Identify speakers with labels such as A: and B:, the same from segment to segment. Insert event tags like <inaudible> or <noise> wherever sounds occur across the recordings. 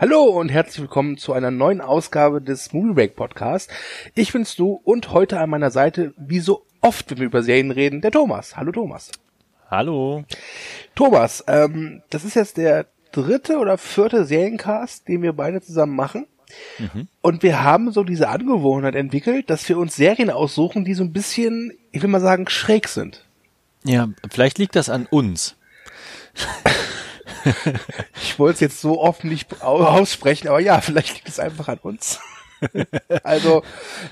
A: Hallo und herzlich willkommen zu einer neuen Ausgabe des Movie Break Podcast. Ich bin's du und heute an meiner Seite, wie so oft, wenn wir über Serien reden, der Thomas. Hallo Thomas.
B: Hallo.
A: Thomas, ähm, das ist jetzt der dritte oder vierte Seriencast, den wir beide zusammen machen. Mhm. Und wir haben so diese Angewohnheit entwickelt, dass wir uns Serien aussuchen, die so ein bisschen, ich will mal sagen, schräg sind.
B: Ja, vielleicht liegt das an uns. <laughs> <laughs>
A: ich wollte es jetzt so offen nicht aussprechen, aber ja, vielleicht liegt es einfach an uns. <laughs> also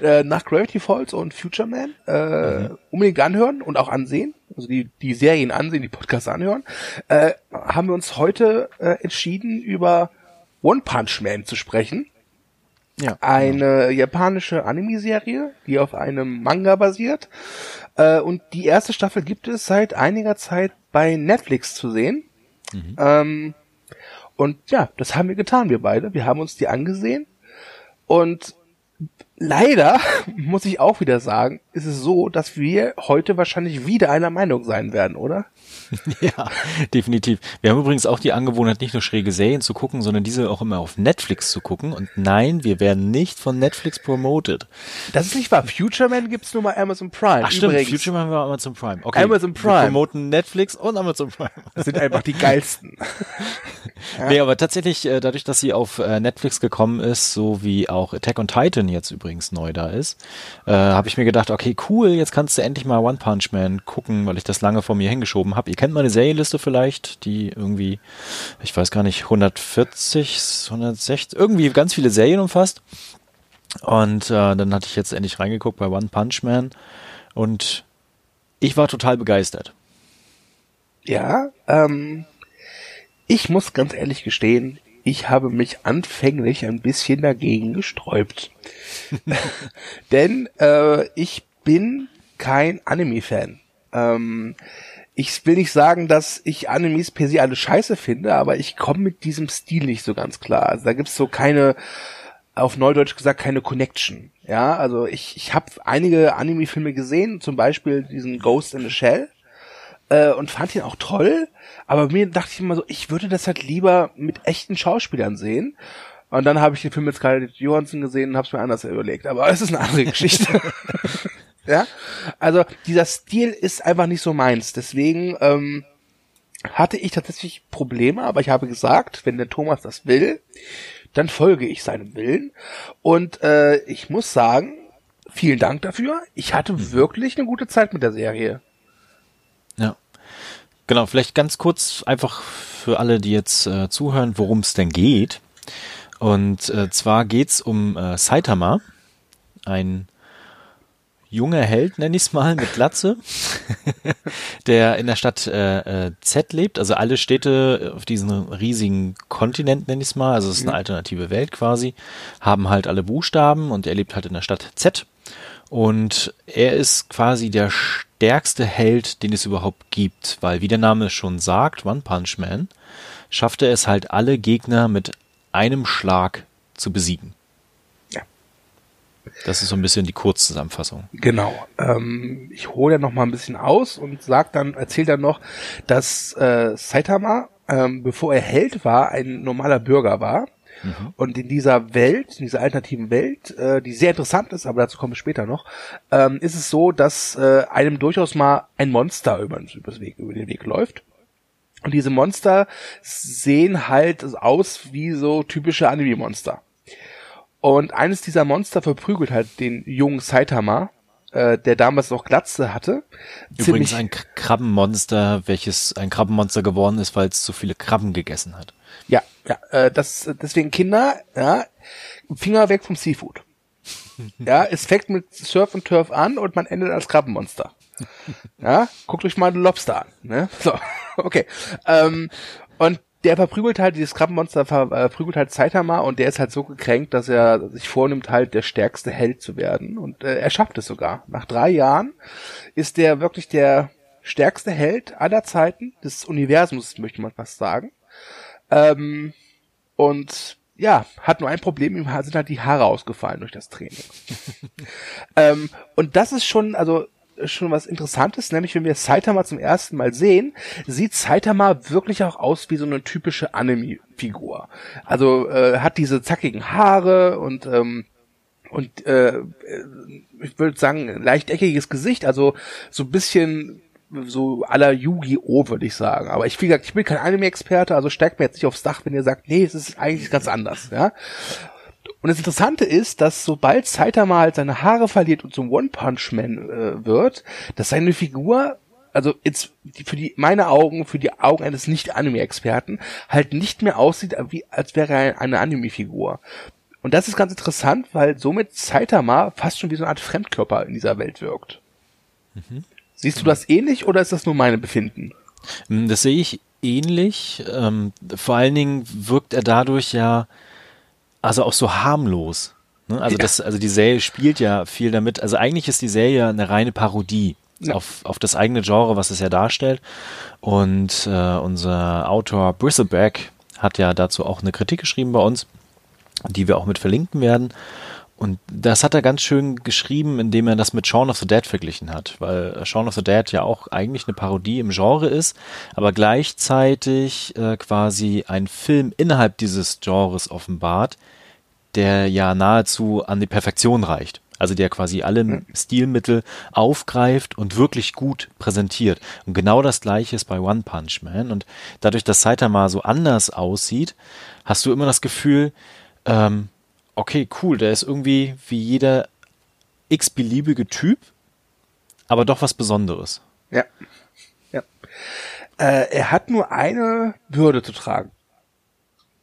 A: äh, nach Gravity Falls und Future Man äh, mhm. unbedingt anhören und auch ansehen, also die, die Serien ansehen, die Podcasts anhören, äh, haben wir uns heute äh, entschieden, über One Punch Man zu sprechen. Ja, eine genau. japanische Anime-Serie, die auf einem Manga basiert. Äh, und die erste Staffel gibt es seit einiger Zeit bei Netflix zu sehen. Mhm. Ähm, und ja, das haben wir getan, wir beide. Wir haben uns die angesehen. Und leider, <laughs> muss ich auch wieder sagen, ist es so, dass wir heute wahrscheinlich wieder einer Meinung sein werden, oder? <laughs>
B: ja, definitiv. Wir haben übrigens auch die Angewohnheit, nicht nur schräge Serien zu gucken, sondern diese auch immer auf Netflix zu gucken. Und nein, wir werden nicht von Netflix promoted.
A: Das ist nicht wahr. Future Man gibt's nur mal Amazon Prime.
B: Ach stimmt, übrigens. Future Man war Amazon Prime.
A: Okay. Amazon Prime. Wir
B: promoten Netflix und Amazon Prime.
A: Das sind einfach die geilsten. <laughs>
B: ja. Nee, aber tatsächlich, äh, dadurch, dass sie auf äh, Netflix gekommen ist, so wie auch Attack on Titan jetzt übrigens neu da ist, äh, habe ich mir gedacht, okay, cool, jetzt kannst du endlich mal One Punch Man gucken, weil ich das lange vor mir hingeschoben habe kennt meine Serienliste vielleicht, die irgendwie, ich weiß gar nicht, 140, 160, irgendwie ganz viele Serien umfasst. Und äh, dann hatte ich jetzt endlich reingeguckt bei One Punch Man und ich war total begeistert.
A: Ja, ähm, ich muss ganz ehrlich gestehen, ich habe mich anfänglich ein bisschen dagegen gesträubt. <laughs> Denn äh, ich bin kein Anime-Fan. Ähm, ich will nicht sagen, dass ich Animes per se alle scheiße finde, aber ich komme mit diesem Stil nicht so ganz klar. Also da gibt's so keine, auf Neudeutsch gesagt, keine Connection. Ja, also ich, ich habe einige Anime-Filme gesehen, zum Beispiel diesen Ghost in the Shell, äh, und fand ihn auch toll, aber mir dachte ich immer so, ich würde das halt lieber mit echten Schauspielern sehen. Und dann habe ich den Film mit Scarlett Johansson gesehen und habe es mir anders überlegt. Aber es ist eine andere Geschichte. <laughs> Ja, also dieser Stil ist einfach nicht so meins. Deswegen ähm, hatte ich tatsächlich Probleme, aber ich habe gesagt, wenn der Thomas das will, dann folge ich seinem Willen. Und äh, ich muss sagen, vielen Dank dafür. Ich hatte mhm. wirklich eine gute Zeit mit der Serie.
B: Ja. Genau, vielleicht ganz kurz einfach für alle, die jetzt äh, zuhören, worum es denn geht. Und äh, zwar geht's um äh, Saitama, ein junger Held, nenn ich's mal, mit Glatze, <laughs> der in der Stadt äh, äh, Z lebt. Also alle Städte auf diesem riesigen Kontinent, nenn ich's mal, also es ist eine mhm. alternative Welt quasi, haben halt alle Buchstaben und er lebt halt in der Stadt Z. Und er ist quasi der stärkste Held, den es überhaupt gibt, weil wie der Name schon sagt, One Punch Man, schafft er es halt alle Gegner mit einem Schlag zu besiegen. Das ist so ein bisschen die Kurzzusammenfassung.
A: Genau. Ähm, ich hole ja noch mal ein bisschen aus und sag dann, erzähl dann noch, dass äh, Saitama, ähm, bevor er Held war, ein normaler Bürger war. Mhm. Und in dieser Welt, in dieser alternativen Welt, äh, die sehr interessant ist, aber dazu komme ich später noch, ähm, ist es so, dass äh, einem durchaus mal ein Monster über, übers Weg, über den Weg läuft. Und diese Monster sehen halt aus wie so typische Anime-Monster. Und eines dieser Monster verprügelt halt den jungen Saitama, äh, der damals noch Glatze hatte.
B: Übrigens ein Krabbenmonster, welches ein Krabbenmonster geworden ist, weil es zu viele Krabben gegessen hat.
A: Ja, ja, äh, das deswegen Kinder, ja, Finger weg vom Seafood. ja, es fängt mit Surf und Turf an und man endet als Krabbenmonster. Ja, guckt euch mal den Lobster an. Ne? So, <laughs> okay. Ähm, und der verprügelt halt, dieses Krabbenmonster verprügelt halt Saitama und der ist halt so gekränkt, dass er sich vornimmt, halt der stärkste Held zu werden. Und äh, er schafft es sogar. Nach drei Jahren ist der wirklich der stärkste Held aller Zeiten des Universums, möchte man fast sagen. Ähm, und ja, hat nur ein Problem, ihm sind halt die Haare ausgefallen durch das Training. <laughs> ähm, und das ist schon, also schon was Interessantes, nämlich wenn wir Saitama zum ersten Mal sehen, sieht Saitama wirklich auch aus wie so eine typische Anime-Figur. Also äh, hat diese zackigen Haare und ähm, und äh, ich würde sagen leichteckiges Gesicht, also so ein bisschen so aller Yu-Gi-Oh, würde ich sagen. Aber ich, wie gesagt, ich bin kein Anime-Experte, also steigt mir jetzt nicht aufs Dach, wenn ihr sagt, nee, es ist eigentlich ganz anders, ja. Und das Interessante ist, dass sobald Saitama halt seine Haare verliert und zum One-Punch-Man äh, wird, dass seine Figur also jetzt für die meine Augen, für die Augen eines Nicht-Anime-Experten halt nicht mehr aussieht, wie als wäre er eine Anime-Figur. Und das ist ganz interessant, weil somit Saitama fast schon wie so eine Art Fremdkörper in dieser Welt wirkt. Mhm. Siehst du das ähnlich oder ist das nur meine Befinden?
B: Hm, das sehe ich ähnlich. Ähm, vor allen Dingen wirkt er dadurch ja also auch so harmlos. Ne? Also ja. das, also die Serie spielt ja viel damit. Also eigentlich ist die Serie eine reine Parodie. Ja. Auf, auf das eigene Genre, was es ja darstellt. Und äh, unser Autor Bristleback hat ja dazu auch eine Kritik geschrieben bei uns, die wir auch mit verlinken werden. Und das hat er ganz schön geschrieben, indem er das mit Shaun of the Dead verglichen hat, weil Shaun of the Dead ja auch eigentlich eine Parodie im Genre ist, aber gleichzeitig äh, quasi ein Film innerhalb dieses Genres offenbart, der ja nahezu an die Perfektion reicht. Also der quasi alle. Stilmittel aufgreift und wirklich gut präsentiert. Und genau das gleiche ist bei One Punch Man. Und dadurch, dass Saitama so anders aussieht, hast du immer das Gefühl, ähm, okay, cool, der ist irgendwie wie jeder x-beliebige Typ, aber doch was Besonderes.
A: Ja. Ja. Äh, er hat nur eine Würde zu tragen.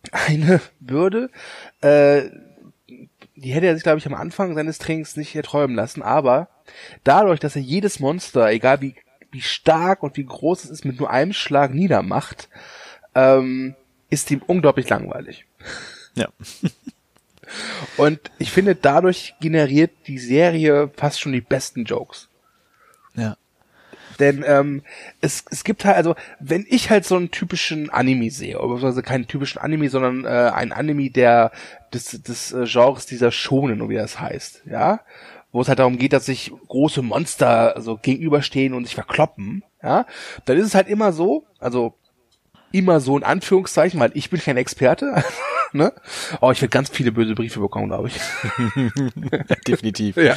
A: <laughs> Eine Würde, äh, die hätte er sich, glaube ich, am Anfang seines Trainings nicht erträumen lassen, aber dadurch, dass er jedes Monster, egal wie, wie stark und wie groß es ist, mit nur einem Schlag niedermacht, ähm, ist ihm unglaublich langweilig.
B: Ja. <laughs>
A: Und ich finde, dadurch generiert die Serie fast schon die besten Jokes.
B: Ja.
A: Denn ähm, es, es gibt halt, also wenn ich halt so einen typischen Anime sehe, also keinen typischen Anime, sondern äh, ein Anime der des, des äh, Genres dieser Schonen, wie das heißt, ja, wo es halt darum geht, dass sich große Monster so gegenüberstehen und sich verkloppen, ja, dann ist es halt immer so, also immer so in Anführungszeichen, weil ich bin kein Experte, <laughs> ne? Oh, ich werde ganz viele böse Briefe bekommen, glaube ich. <laughs>
B: Definitiv.
A: ja.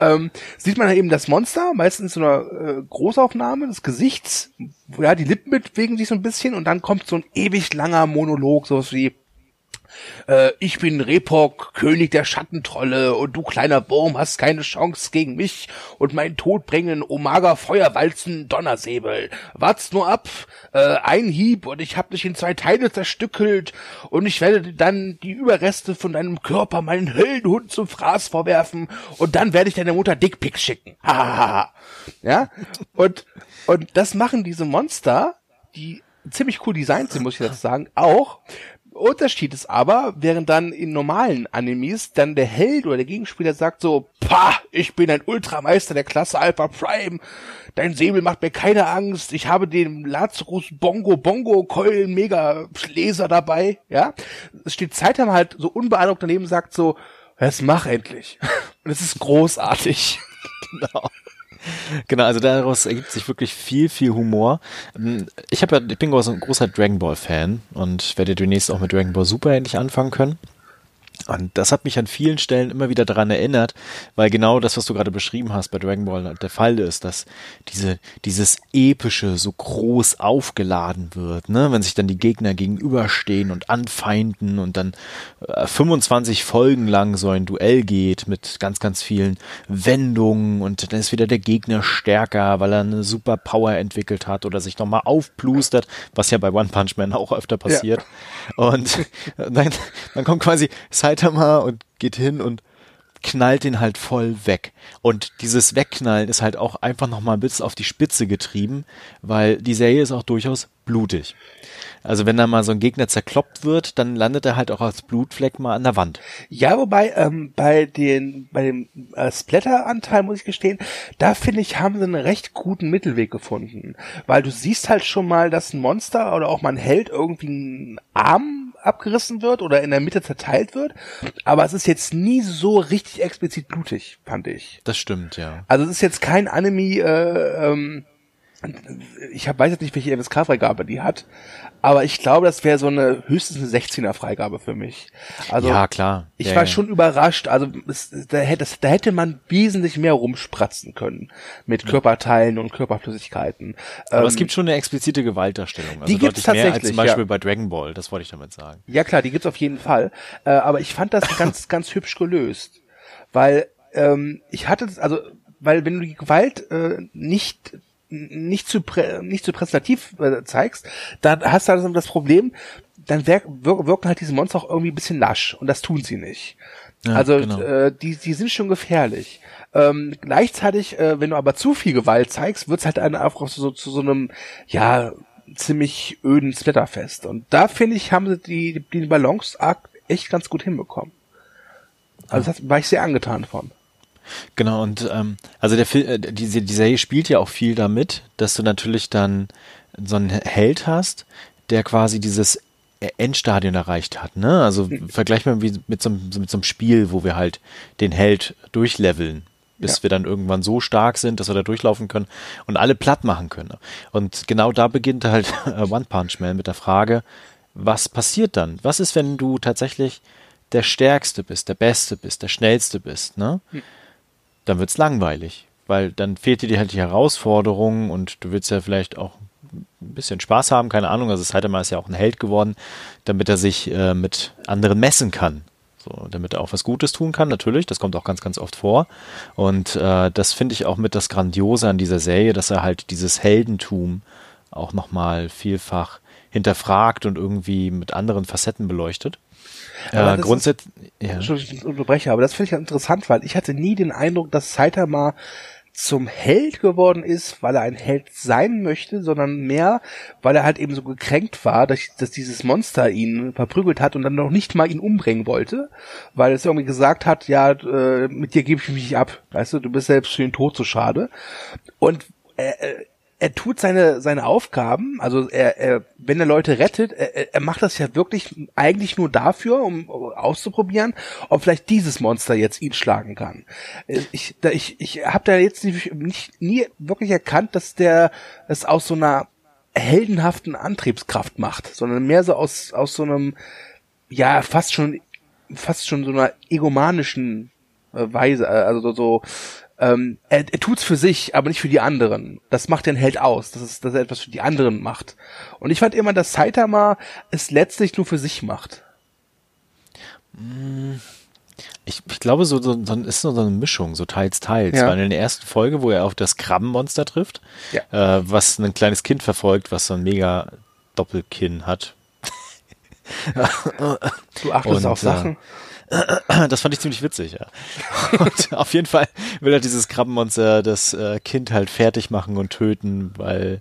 A: Ähm, sieht man eben das Monster, meistens so eine äh, Großaufnahme des Gesichts, ja, die Lippen bewegen sich so ein bisschen und dann kommt so ein ewig langer Monolog, sowas wie äh, ich bin Repok, König der Schattentrolle, und du kleiner Wurm hast keine Chance gegen mich und mein Tod bringen Omaga Feuerwalzen Donnersäbel. Wart's nur ab, äh, ein Hieb und ich hab dich in zwei Teile zerstückelt und ich werde dann die Überreste von deinem Körper meinen Höllenhund zum Fraß vorwerfen und dann werde ich deiner Mutter Dickpics schicken. Hahaha. ja? Und, und das machen diese Monster, die ziemlich cool designt sind, muss ich jetzt sagen, auch, Unterschied ist aber, während dann in normalen Animes dann der Held oder der Gegenspieler sagt so, pah, ich bin ein Ultrameister der Klasse Alpha Prime, dein Säbel macht mir keine Angst, ich habe den Lazarus Bongo Bongo Keulen Mega Laser dabei, ja. Es steht Zeitam halt so unbeeindruckt daneben sagt so, es mach endlich. <laughs> Und es ist großartig. <laughs>
B: genau. Genau, also daraus ergibt sich wirklich viel, viel Humor. Ich habe ja, ich bin großer, großer Dragon Ball Fan und werde demnächst auch mit Dragon Ball Super endlich anfangen können. Und das hat mich an vielen Stellen immer wieder daran erinnert, weil genau das, was du gerade beschrieben hast bei Dragon Ball der Fall ist, dass diese, dieses epische so groß aufgeladen wird, ne, wenn sich dann die Gegner gegenüberstehen und anfeinden und dann äh, 25 Folgen lang so ein Duell geht mit ganz, ganz vielen Wendungen und dann ist wieder der Gegner stärker, weil er eine super Power entwickelt hat oder sich nochmal aufplustert, was ja bei One Punch Man auch öfter passiert. Ja. Und dann, dann kommt quasi Saitama und geht hin und knallt den halt voll weg. Und dieses Wegknallen ist halt auch einfach nochmal bis auf die Spitze getrieben, weil die Serie ist auch durchaus blutig. Also wenn da mal so ein Gegner zerkloppt wird, dann landet er halt auch als Blutfleck mal an der Wand.
A: Ja, wobei ähm, bei den bei dem äh, Splatter-Anteil muss ich gestehen, da finde ich haben sie einen recht guten Mittelweg gefunden, weil du siehst halt schon mal, dass ein Monster oder auch mal ein Held irgendwie einen Arm abgerissen wird oder in der Mitte zerteilt wird, aber es ist jetzt nie so richtig explizit blutig, fand ich.
B: Das stimmt, ja.
A: Also es ist jetzt kein Anime, äh, ähm, ich hab, weiß jetzt nicht, welche FSK-Freigabe die hat, aber ich glaube, das wäre so eine höchstens eine 16er Freigabe für mich. Also
B: ja, klar.
A: Ich
B: ja,
A: war
B: ja.
A: schon überrascht. Also es, da, hätte, da hätte man wesentlich mehr rumspratzen können mit Körperteilen und Körperflüssigkeiten.
B: Aber
A: Ähm,
B: es gibt schon eine explizite Gewaltdarstellung. Also
A: die gibt's
B: deutlich mehr als
A: tatsächlich,
B: zum Beispiel
A: ja.
B: bei Dragon Ball. Das wollte ich damit sagen.
A: Ja klar, die gibt's auf jeden Fall. Äh, aber ich fand das ganz, <laughs> ganz hübsch gelöst. Weil ähm, ich hatte, also, weil wenn du die Gewalt äh, nicht nicht zu prä, nicht zu präsentativ äh, zeigst, dann hast du also das Problem, dann wirk, wirk, wirken halt diese Monster auch irgendwie ein bisschen lasch und das tun sie nicht.
B: Ja,
A: also
B: genau.
A: äh, die die sind schon gefährlich. Ähm, gleichzeitig, äh, wenn du aber zu viel Gewalt zeigst, wird's halt eine einfach so zu so einem ja ziemlich öden Splatterfest. Und da finde ich, haben sie die, die Balance-Akt echt ganz gut hinbekommen. Also das war ich sehr angetan von.
B: Genau, und ähm, also der Film, äh, diese, die Serie spielt ja auch viel damit, dass du natürlich dann so einen Held hast, der quasi dieses Endstadion erreicht hat, ne? Also vergleich mal wie mit so, einem, mit so einem Spiel, wo wir halt den Held durchleveln, bis
A: Ja.
B: wir dann irgendwann so stark sind, dass wir da durchlaufen können und alle platt machen können. Und genau da beginnt halt äh, One Punch Man mit der Frage, was passiert dann? Was ist, wenn du tatsächlich der Stärkste bist, der Beste bist, der Schnellste bist, ne? Dann wird's langweilig, weil dann fehlt dir halt die Herausforderung und du willst ja vielleicht auch ein bisschen Spaß haben, keine Ahnung. Also Saitama ist ja auch ein Held geworden, damit er sich äh, mit anderen messen kann. So, damit er auch was Gutes tun kann, natürlich. Das kommt auch ganz, ganz oft vor. Und äh, das finde ich auch mit das Grandiose an dieser Serie, dass er halt dieses Heldentum auch nochmal vielfach hinterfragt und irgendwie mit anderen Facetten beleuchtet.
A: Aber
B: Äh, grundsätzlich, ja.
A: Entschuldigung, ich unterbreche, aber das finde ich interessant, weil ich hatte nie den Eindruck, dass Saitama zum Held geworden ist, weil er ein Held sein möchte, sondern mehr, weil er halt eben so gekränkt war, dass, dass dieses Monster ihn verprügelt hat und dann noch nicht mal ihn umbringen wollte, weil es irgendwie gesagt hat, ja, äh, mit dir gebe ich mich nicht ab, weißt du, du bist selbst für den Tod zu schade. Und er, er- tut seine seine Aufgaben, also er, er wenn er Leute rettet, er, er- macht das ja wirklich eigentlich nur dafür, um auszuprobieren, ob vielleicht dieses Monster jetzt ihn schlagen kann. Ich da, ich ich habe da jetzt nicht, nicht nie wirklich erkannt, dass der es aus so einer heldenhaften Antriebskraft macht, sondern mehr so aus aus so einem ja fast schon fast schon so einer egomanischen äh, Weise, äh, also so, so ähm, er, er tut's für sich, aber nicht für die anderen. Das macht den Held aus, dass, es, dass er etwas für die anderen macht. Und ich fand immer, dass Saitama es letztlich nur für sich macht.
B: Ich, ich glaube, so, so, so ist so eine Mischung, so teils, teils.
A: Ja.
B: Weil in der ersten Folge, wo er auf das Krabbenmonster trifft,
A: Ja.
B: äh, was ein kleines Kind verfolgt, was so ein mega Doppelkinn hat.
A: Du achtest
B: Und,
A: auf Sachen.
B: Das fand ich ziemlich witzig, ja. Und <laughs> auf jeden Fall will er dieses Krabbenmonster das äh, Kind halt fertig machen und töten, weil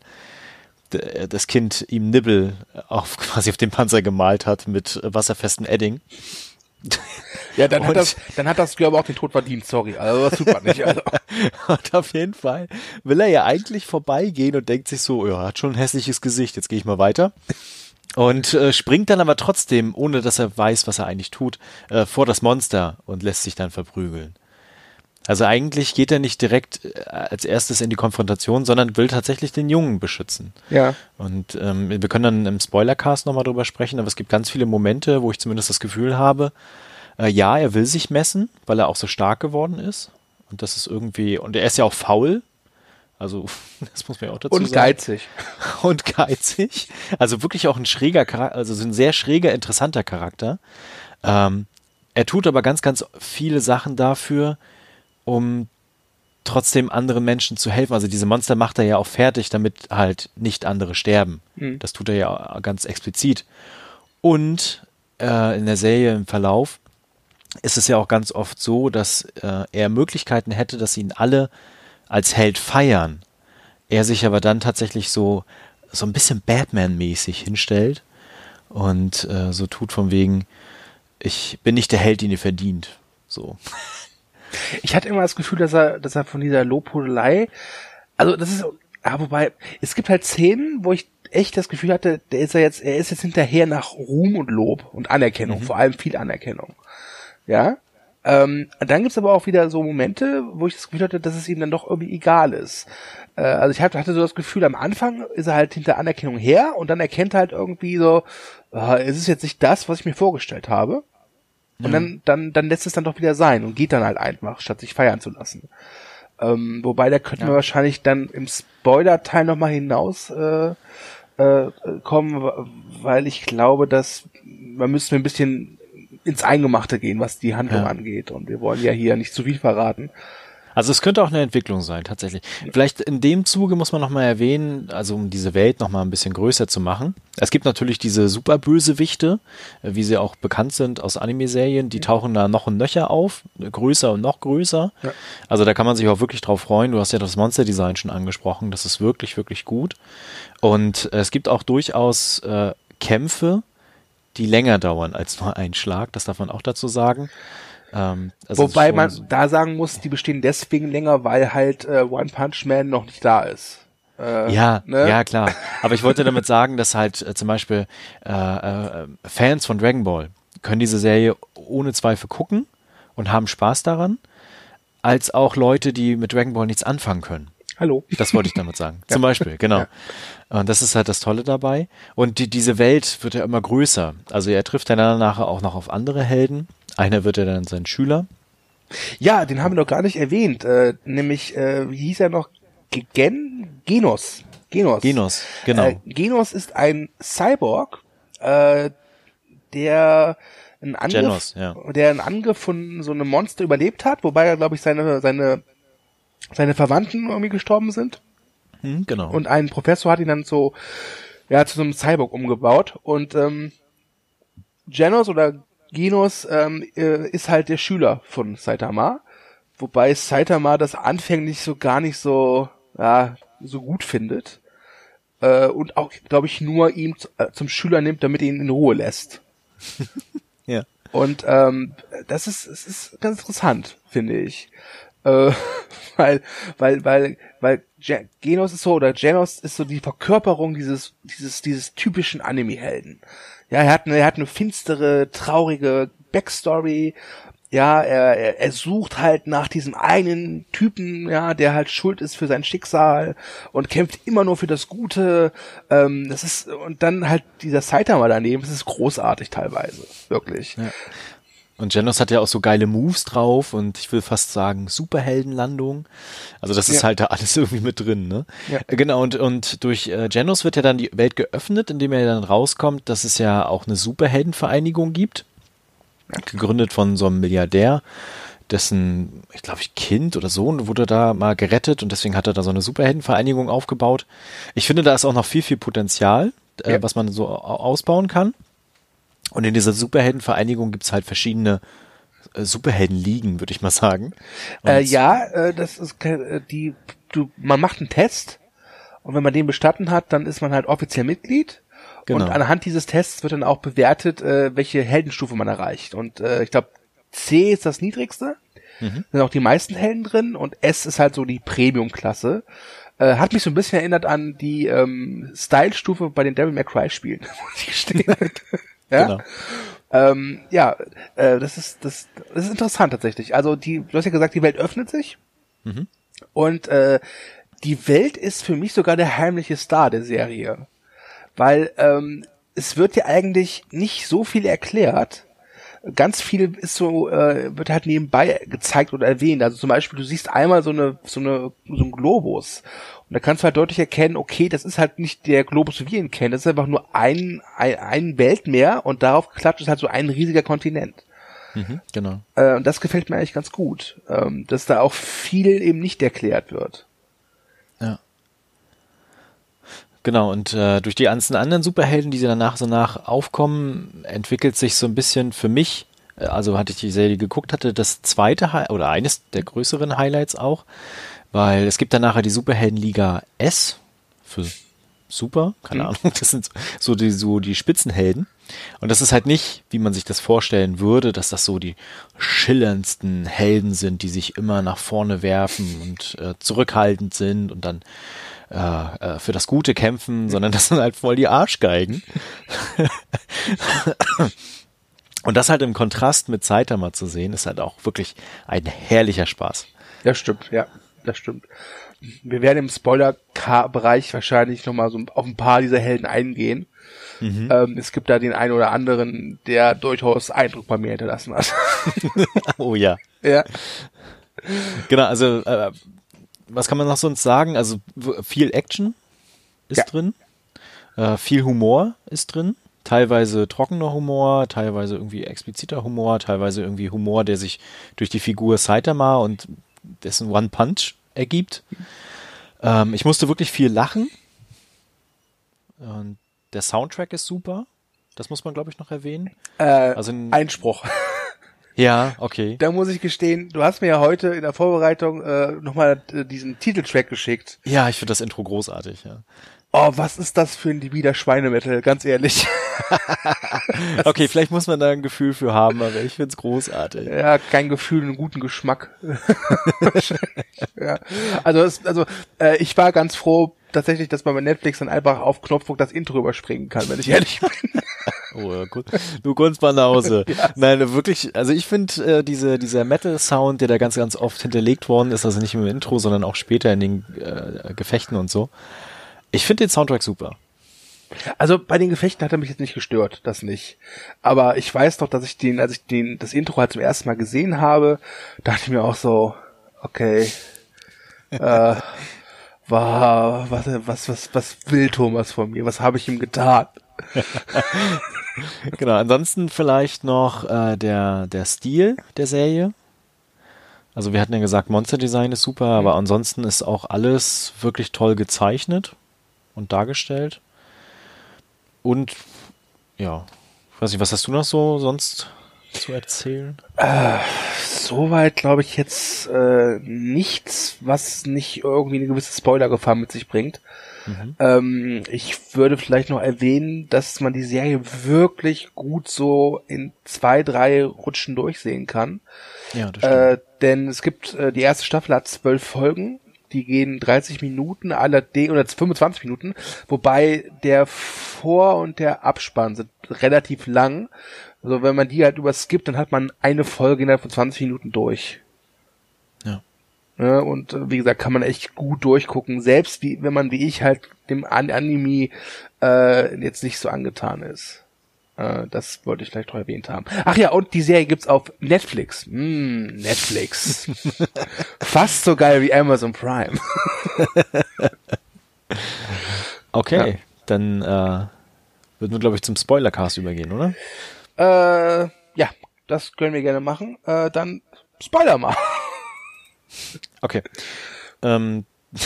B: d- das Kind ihm Nibbel auf <laughs> quasi auf den Panzer gemalt hat mit äh, wasserfestem Edding.
A: Ja, dann hat das, dann hat das, glaube ich, auch den Tod verdient, sorry. Also das tut man nicht. Also. <laughs>
B: Und auf jeden Fall will er ja eigentlich vorbeigehen und denkt sich so, ja, hat schon ein hässliches Gesicht, jetzt gehe ich mal weiter. Und äh, springt dann aber trotzdem, ohne dass er weiß, was er eigentlich tut, äh, vor das Monster und lässt sich dann verprügeln. Also eigentlich geht er nicht direkt äh, als erstes in die Konfrontation, sondern will tatsächlich den Jungen beschützen.
A: Ja.
B: Und ähm, wir können dann im Spoilercast nochmal drüber sprechen, aber es gibt ganz viele Momente, wo ich zumindest das Gefühl habe, äh, ja, er will sich messen, weil er auch so stark geworden ist. Und das ist irgendwie, und er ist ja auch faul. Also, <laughs> das muss man ja auch dazu
A: Und
B: sagen.
A: geizig. <laughs>
B: Und geizig. Also wirklich auch ein schräger Charakter, also so ein sehr schräger, interessanter Charakter. Ähm, er tut aber ganz, ganz viele Sachen dafür, um trotzdem anderen Menschen zu helfen. Also diese Monster macht er ja auch fertig, damit halt nicht andere sterben.
A: Mhm.
B: Das tut er ja ganz explizit. Und äh, in der Serie im Verlauf ist es ja auch ganz oft so, dass äh, er Möglichkeiten hätte, dass ihn alle als Held feiern. Er sich aber dann tatsächlich so so ein bisschen Batman-mäßig hinstellt und äh, so tut von wegen, ich bin nicht der Held, den ihr verdient. So. <laughs>
A: Ich hatte immer das Gefühl, dass er, dass er von dieser Lobhudelei, also das ist, Ja, wobei, es gibt halt Szenen, wo ich echt das Gefühl hatte, der ist ja jetzt, er ist jetzt hinterher nach Ruhm und Lob und Anerkennung, mhm. vor allem viel Anerkennung. Ja. Ähm, dann gibt's aber auch wieder so Momente, wo ich das Gefühl hatte, dass es ihm dann doch irgendwie egal ist. Äh, also ich hatte so das Gefühl, am Anfang ist er halt hinter Anerkennung her und dann erkennt er halt irgendwie so, äh, es ist jetzt nicht das, was ich mir vorgestellt habe. Und mhm. dann, dann, dann lässt es dann doch wieder sein und geht dann halt einfach, statt sich feiern zu lassen. Ähm, wobei, da könnten ja. wir wahrscheinlich dann im Spoiler-Teil nochmal hinaus äh, äh, kommen, weil ich glaube, dass man müsste ein bisschen ins Eingemachte gehen, was die Handlung ja. angeht. Und wir wollen ja hier nicht zu viel verraten.
B: Also es könnte auch eine Entwicklung sein, tatsächlich. Vielleicht in dem Zuge muss man nochmal erwähnen, also um diese Welt nochmal ein bisschen größer zu machen. Es gibt natürlich diese Superbösewichte, äh, wie sie auch bekannt sind aus Anime-Serien, die tauchen da noch ein Nöcher auf, größer und noch größer. Ja. Also da kann man sich auch wirklich drauf freuen. Du hast ja das Monster-Design schon angesprochen, das ist wirklich, wirklich gut. Und es gibt auch durchaus äh, Kämpfe, die länger dauern als nur ein Schlag, das darf man auch dazu sagen.
A: Ähm, also Wobei man so da sagen muss, die bestehen deswegen länger, weil halt äh, One Punch Man noch nicht da ist.
B: Äh, ja, ne? ja klar. Aber ich wollte damit sagen, dass halt äh, zum Beispiel äh, äh, Fans von Dragon Ball können diese Serie ohne Zweifel gucken und haben Spaß daran, als auch Leute, die mit Dragon Ball nichts anfangen können.
A: Hallo.
B: Das wollte ich damit sagen. <laughs> Zum Beispiel, genau. Und das ist halt das Tolle dabei. Und die, diese Welt wird ja immer größer. Also er trifft dann nachher auch noch auf andere Helden. Einer wird ja dann sein Schüler.
A: Ja, den haben wir noch gar nicht erwähnt. Äh, nämlich, äh, wie hieß er noch? Gen? Genos. Genos.
B: Genos, genau.
A: Äh, Genos ist ein Cyborg, äh, der einen Angriff, Genos, ja. der einen Angriff von so einem Monster überlebt hat, wobei er, glaube ich, seine, seine seine Verwandten irgendwie gestorben sind.
B: Hm, genau.
A: Und ein Professor hat ihn dann so, ja, zu so einem Cyborg umgebaut. Und ähm, Genos oder Genos ähm, äh, ist halt der Schüler von Saitama. Wobei Saitama das anfänglich so gar nicht so, ja, so gut findet. Äh, und auch, glaube ich, nur ihm äh, zum Schüler nimmt, damit er ihn in Ruhe lässt. <laughs>
B: ja.
A: Und ähm, das ist, es ist ganz interessant, finde ich. Äh, <laughs> weil, weil, weil, weil Genos ist so, oder Genos ist so die Verkörperung dieses, dieses, dieses typischen Anime-Helden. Ja, er hat eine, er hat eine finstere, traurige Backstory. Ja, er, er, sucht halt nach diesem einen Typen, ja, der halt schuld ist für sein Schicksal und kämpft immer nur für das Gute. Ähm, das ist, und dann halt dieser Saitama daneben, das ist großartig teilweise. Wirklich. Ja.
B: Und Genos hat ja auch so geile Moves drauf und ich will fast sagen Superheldenlandung. Also das ist halt da alles <laughs> irgendwie mit drin, ne? Ja. Genau, und, und durch äh, Genos wird ja dann die Welt geöffnet, indem er dann rauskommt, dass es ja auch eine Superheldenvereinigung gibt. Gegründet von so einem Milliardär, dessen, ich glaube, ich Kind oder Sohn wurde da mal gerettet und deswegen hat er da so eine Superheldenvereinigung aufgebaut. Ich finde, da ist auch noch viel, viel Potenzial, äh, ja. was man so ausbauen kann. Und in dieser Superheldenvereinigung gibt's halt verschiedene äh, Superheldenligen, würde ich mal sagen.
A: Äh, ja, äh, das ist äh, die, du, man macht einen Test und wenn man den bestanden hat, dann ist man halt offiziell Mitglied. Genau. Und anhand dieses Tests wird dann auch bewertet, äh, welche Heldenstufe man erreicht. Und äh, ich glaube, C ist das niedrigste. Mhm. Da sind auch die meisten Helden drin und S ist halt so die Premium-Klasse. Äh, hat mich so ein bisschen erinnert an die ähm, Style-Stufe bei den Devil May Cry Spielen, <laughs> muss ich gestehen. Ja. Genau. Ähm, ja, äh, das ist das, das ist interessant tatsächlich. Also die, du hast ja gesagt, die Welt öffnet sich mhm. und äh, die Welt ist für mich sogar der heimliche Star der Serie, weil ähm, es wird ja eigentlich nicht so viel erklärt. Ganz viel ist so äh, wird halt nebenbei gezeigt oder erwähnt. Also zum Beispiel, du siehst einmal so eine so eine so ein Globus und da kannst du halt deutlich erkennen, okay, das ist halt nicht der Globus, wie wir ihn kennen. Das ist einfach nur ein, ein, ein Weltmeer und darauf klatscht es halt so ein riesiger Kontinent.
B: Mhm, genau.
A: Äh, und das gefällt mir eigentlich ganz gut, ähm, dass da auch viel eben nicht erklärt wird.
B: Ja. Genau, und äh, durch die ganzen anderen Superhelden, die sie danach so nach aufkommen, entwickelt sich so ein bisschen für mich, äh, also hatte ich die Serie geguckt hatte, das zweite Hi oder eines der größeren Highlights auch, weil es gibt dann nachher die Superheldenliga S für Super, keine mhm. Ahnung, <laughs> das sind so die, so die Spitzenhelden. Und das ist halt nicht, wie man sich das vorstellen würde, dass das so die schillerndsten Helden sind, die sich immer nach vorne werfen und äh, zurückhaltend sind und dann äh, äh, für das Gute kämpfen, sondern das sind halt voll die Arschgeigen. <laughs> Und das halt im Kontrast mit Saitama zu sehen, ist halt auch wirklich ein herrlicher Spaß.
A: Das stimmt, ja, das stimmt. Wir werden im Spoiler-Bereich wahrscheinlich nochmal so auf ein paar dieser Helden eingehen. Mhm. Ähm, es gibt da den einen oder anderen, der durchaus Eindruck bei mir hinterlassen hat. <laughs>
B: oh ja.
A: Ja.
B: Genau, also äh, was kann man noch sonst sagen? Also viel Action ist ja. drin, äh, viel Humor ist drin teilweise trockener Humor, teilweise irgendwie expliziter Humor, teilweise irgendwie Humor, der sich durch die Figur Saitama und dessen One Punch ergibt. Ähm, ich musste wirklich viel lachen. Und der Soundtrack ist super. Das muss man, glaube ich, noch erwähnen.
A: Äh, also Einspruch. <laughs>
B: Ja, okay.
A: Da muss ich gestehen, du hast mir ja heute in der Vorbereitung äh, nochmal äh, diesen Titeltrack geschickt.
B: Ja, ich finde das Intro großartig, ja.
A: Oh, was ist das für ein libider Schweinemetal, ganz ehrlich. <laughs>
B: okay, vielleicht muss man da ein Gefühl für haben, aber ich find's großartig.
A: Ja, kein Gefühl, einen guten Geschmack. <laughs> ja. Also, es, also äh, ich war ganz froh tatsächlich, dass man bei Netflix dann einfach auf Knopfdruck das Intro überspringen kann, wenn ich ehrlich bin. <laughs>
B: Oh, gut. Du Hause. ja. Nein, wirklich, also ich finde äh, diese, dieser Metal-Sound, der da ganz, ganz oft hinterlegt worden ist, also nicht im Intro, sondern auch später in den äh, Gefechten und so, ich finde den Soundtrack super.
A: Also bei den Gefechten hat er mich jetzt nicht gestört, das nicht. Aber ich weiß doch, dass ich den, als ich den, das Intro halt zum ersten Mal gesehen habe, dachte ich mir auch so, okay, äh, <laughs> war, was, was, was, was will Thomas von mir? Was habe ich ihm getan? <laughs>
B: genau, ansonsten vielleicht noch äh, der, der Stil der Serie. Also wir hatten ja gesagt, Monster Design ist super, aber ansonsten ist auch alles wirklich toll gezeichnet und dargestellt. Und ja, ich weiß nicht, was hast du noch so sonst zu erzählen?
A: Äh, soweit glaube ich jetzt äh, nichts, was nicht irgendwie eine gewisse Spoilergefahr mit sich bringt. Mhm. Ähm, ich würde vielleicht noch erwähnen, dass man die Serie wirklich gut so in zwei, drei Rutschen durchsehen kann.
B: Ja, das stimmt. Äh,
A: denn es gibt, äh, die erste Staffel hat zwölf Folgen die gehen 30 Minuten allerdings oder 25 Minuten, wobei der Vor- und der Abspann sind relativ lang. Also wenn man die halt überskippt, dann hat man eine Folge innerhalb von 20 Minuten durch.
B: Ja.
A: ja und äh, wie gesagt, kann man echt gut durchgucken, selbst wie wenn man wie ich halt dem Anime äh, jetzt nicht so angetan ist. Äh, das wollte ich vielleicht noch erwähnt haben. Ach ja, und die Serie gibt's auf Netflix. Mm, Netflix. <laughs> Fast so geil wie Amazon Prime. <laughs>
B: okay, ja. dann äh, würden wir, glaube ich, zum Spoilercast übergehen, oder?
A: Äh, ja, das können wir gerne machen. Äh, dann Spoiler mal.
B: okay. Ähm, <laughs>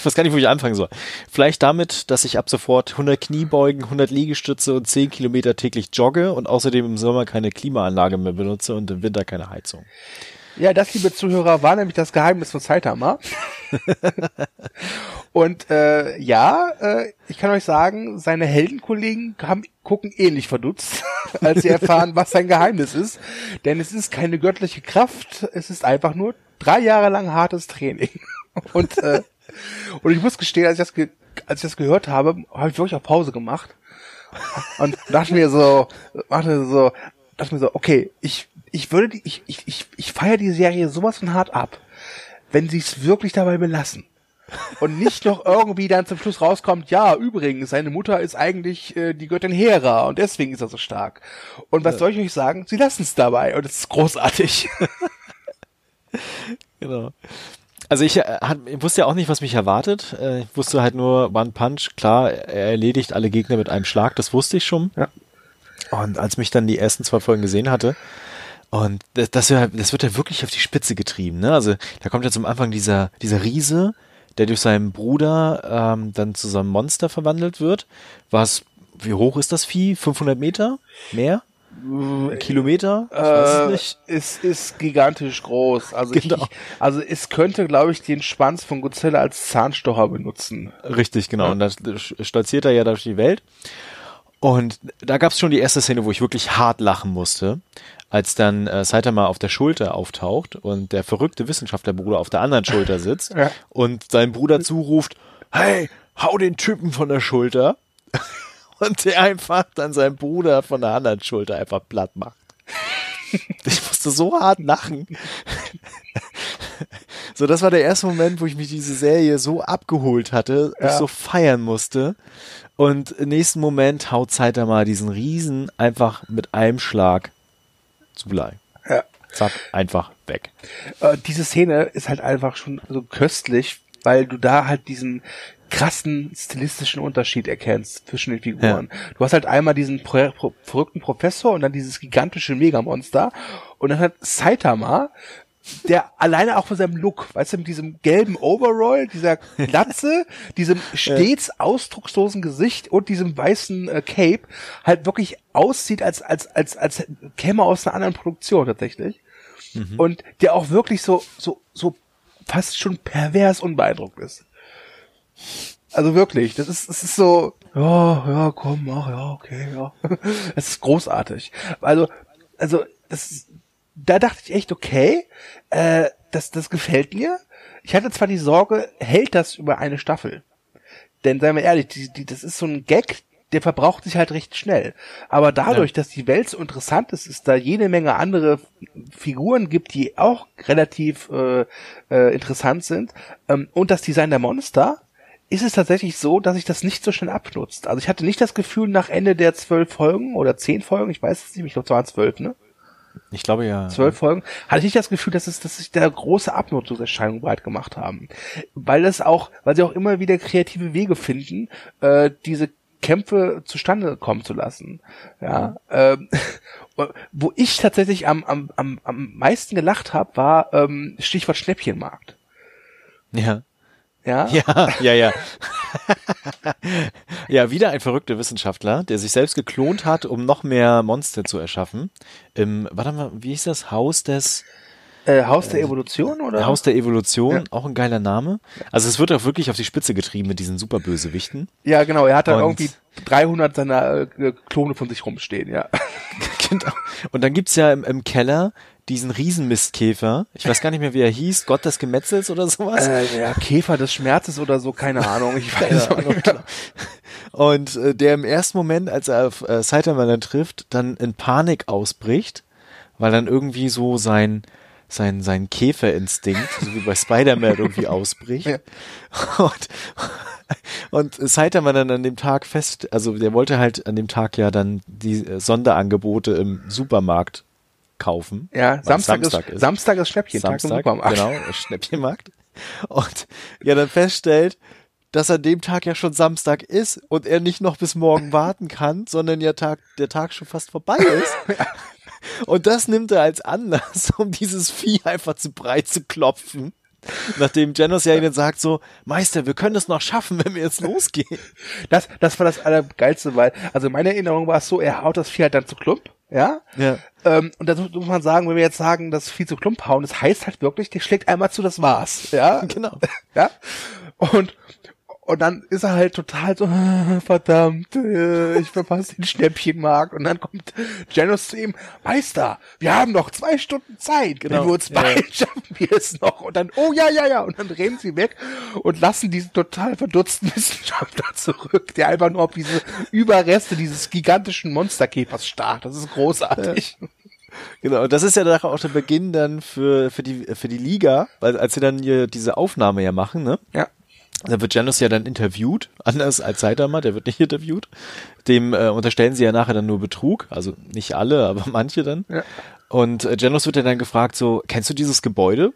B: ich weiß gar nicht, wo ich anfangen soll. Vielleicht damit, dass ich ab sofort 100 Kniebeugen, 100 Liegestütze und 10 Kilometer täglich jogge und außerdem im Sommer keine Klimaanlage mehr benutze und im Winter keine Heizung.
A: Ja, das, liebe Zuhörer, war nämlich das Geheimnis von Saitama. <laughs> und äh, ja, äh, ich kann euch sagen, seine Heldenkollegen haben, gucken ähnlich verdutzt, <laughs> als sie erfahren, was sein Geheimnis ist. Denn es ist keine göttliche Kraft, es ist einfach nur drei Jahre lang hartes Training. <laughs> Und äh, und ich muss gestehen, als ich das, ge als ich das gehört habe, habe ich wirklich auf Pause gemacht und dachte mir so, dachte so, dachte mir so, okay, ich, ich würde, die, ich, ich, ich, ich feiere die Serie sowas von hart ab, wenn sie es wirklich dabei belassen. Und nicht noch irgendwie dann zum Schluss rauskommt, ja, übrigens, seine Mutter ist eigentlich äh, die Göttin Hera und deswegen ist er so stark. Und was ja. soll ich euch sagen? Sie lassen es dabei und es ist großartig. <laughs>
B: genau. Also ich, äh, hat, ich wusste ja auch nicht, was mich erwartet. Äh, ich wusste halt nur One Punch, klar, er erledigt alle Gegner mit einem Schlag, das wusste ich schon. Ja. Und als mich dann die ersten zwei Folgen gesehen hatte, und das, das, das wird ja wirklich auf die Spitze getrieben, ne? Also da kommt ja zum Anfang dieser, dieser Riese, der durch seinen Bruder ähm, dann zu so einem Monster verwandelt wird. Was, wie hoch ist das Vieh? 500 Meter? Mehr? Kilometer?
A: Ich weiß es äh, nicht. Es ist gigantisch groß. Also, genau. ich, also es könnte, glaube ich, den Schwanz von Godzilla als Zahnstocher benutzen.
B: Richtig, genau. Ja. Und da stolziert er ja durch die Welt. Und da gab es schon die erste Szene, wo ich wirklich hart lachen musste, als dann äh, Saitama auf der Schulter auftaucht und der verrückte Wissenschaftlerbruder auf der anderen Schulter sitzt <laughs> ja. und sein Bruder zuruft, hey, hau den Typen von der Schulter. Und der einfach dann seinen Bruder von der anderen Schulter einfach platt macht. Ich musste so hart lachen. So, das war der erste Moment, wo ich mich diese Serie so abgeholt hatte, ja. ich so feiern musste. Und im nächsten Moment haut Saitama diesen Riesen einfach mit einem Schlag zu Blei. Ja. Zack, einfach weg.
A: Äh, diese Szene ist halt einfach schon so köstlich, weil du da halt diesen krassen stilistischen Unterschied erkennst zwischen den Figuren. Ja. Du hast halt einmal diesen pro pro verrückten Professor und dann dieses gigantische Megamonster und dann hat Saitama der alleine auch von seinem Look, weißt du, mit diesem gelben Overall, dieser Glatze, <laughs> diesem stets ausdruckslosen Gesicht und diesem weißen äh, Cape halt wirklich aussieht, als, als, als, als käme aus einer anderen Produktion tatsächlich. Mhm. Und der auch wirklich so, so, so fast schon pervers unbeeindruckt ist. Also wirklich, das ist, das ist so, ja, ja, komm, mach, ja, okay, ja. <laughs> Es ist großartig. Also, also, das da dachte ich echt, okay, äh, das, das gefällt mir. Ich hatte zwar die Sorge, hält das über eine Staffel? Denn seien wir ehrlich, die, die, das ist so ein Gag, der verbraucht sich halt recht schnell. Aber dadurch, ja. dass die Welt so interessant ist, ist da jede Menge andere Figuren gibt, die auch relativ äh, äh, interessant sind. Ähm, und das Design der Monster ist es tatsächlich so, dass sich das nicht so schnell abnutzt. Also ich hatte nicht das Gefühl, nach Ende der zwölf Folgen oder zehn Folgen, ich weiß es nicht, ich glaube, es waren zwölf, ne?
B: Ich glaube ja.
A: Zwölf Folgen. Hatte ich nicht das Gefühl, dass es, dass sich da große Abnutzungserscheinungen breit gemacht haben. Weil es auch, weil sie auch immer wieder kreative Wege finden, äh, diese Kämpfe zustande kommen zu lassen. Ja. Ähm, <laughs> wo ich tatsächlich am, am, am, am meisten gelacht habe, war ähm, Stichwort Schnäppchenmarkt.
B: Ja. <laughs> Ja? Ja, ja, ja. <laughs> ja, wieder ein verrückter Wissenschaftler, der sich selbst geklont hat, um noch mehr Monster zu erschaffen. Im, warte mal, wie hieß das? Haus des
A: äh, Haus der Evolution oder?
B: Haus der Evolution, ja. auch ein geiler Name. Also es wird auch wirklich auf die Spitze getrieben mit diesen Superbösewichten.
A: Ja, genau. Er hat da irgendwie 300 seiner äh, Klone von sich rumstehen, ja. <laughs>
B: genau. Und dann gibt's ja im, im Keller diesen Riesenmistkäfer. Ich weiß gar nicht mehr, wie er hieß. Gott des Gemetzels oder sowas.
A: Äh, ja, Käfer des Schmerzes oder so, keine Ahnung. Ich <laughs> weiß ja, auch nicht.
B: Genau. Und äh, der im ersten Moment, als er auf äh, Saitama dann trifft, dann in Panik ausbricht, weil dann irgendwie so sein sein, sein Käferinstinkt, so wie bei Spider-Man irgendwie ausbricht. Ja. Und, und Saitama dann an dem Tag fest, also der wollte halt an dem Tag ja dann die Sonderangebote im Supermarkt kaufen.
A: Ja, Samstag, Samstag, ist, ist. Samstag ist Schnäppchentag
B: Samstag, im. Genau, Schnäppchenmarkt. Und ja, dann feststellt, dass an dem Tag ja schon Samstag ist und er nicht noch bis morgen <laughs> warten kann, sondern ja Tag, der Tag schon fast vorbei <laughs> ist. Und das nimmt er als Anlass, <laughs> um dieses Vieh einfach zu breit zu klopfen. Nachdem Janos ja ihnen sagt so, Meister, wir können es noch schaffen, wenn wir jetzt losgehen.
A: Das, das war das Allergeilste, weil, also meine Erinnerung war es so, er haut das Vieh halt dann zu Klump, ja? Ja. Ähm, und da muss man sagen, wenn wir jetzt sagen, das Vieh zu Klump hauen, das heißt halt wirklich, der schlägt einmal zu, das war's, ja? <laughs>
B: Genau.
A: Ja? Und, und dann ist er halt total so, <laughs> verdammt, äh, ich verpasse den Schnäppchenmarkt. Und dann kommt Janus zu ihm, Meister, wir haben noch zwei Stunden Zeit. Genau. Wenn wir uns beeilen, ja. <laughs> schaffen wir es noch. Und dann, oh ja, ja, ja. Und dann drehen sie weg und lassen diesen total verdutzten <laughs> Wissenschaftler zurück, der einfach nur auf diese Überreste dieses gigantischen Monsterkäfers starrt. Das ist großartig.
B: Ja. Genau, und das ist ja auch der Beginn dann für, für, die, für die Liga, weil als sie dann hier diese Aufnahme ja machen, ne?
A: Ja.
B: Da wird Janus ja dann interviewt, <laughs> anders als Saitama, der wird nicht interviewt. Dem äh, unterstellen sie ja nachher dann nur Betrug, also nicht alle, <laughs> aber manche dann. Ja. Und äh, Janus wird ja dann gefragt so, kennst du dieses Gebäude?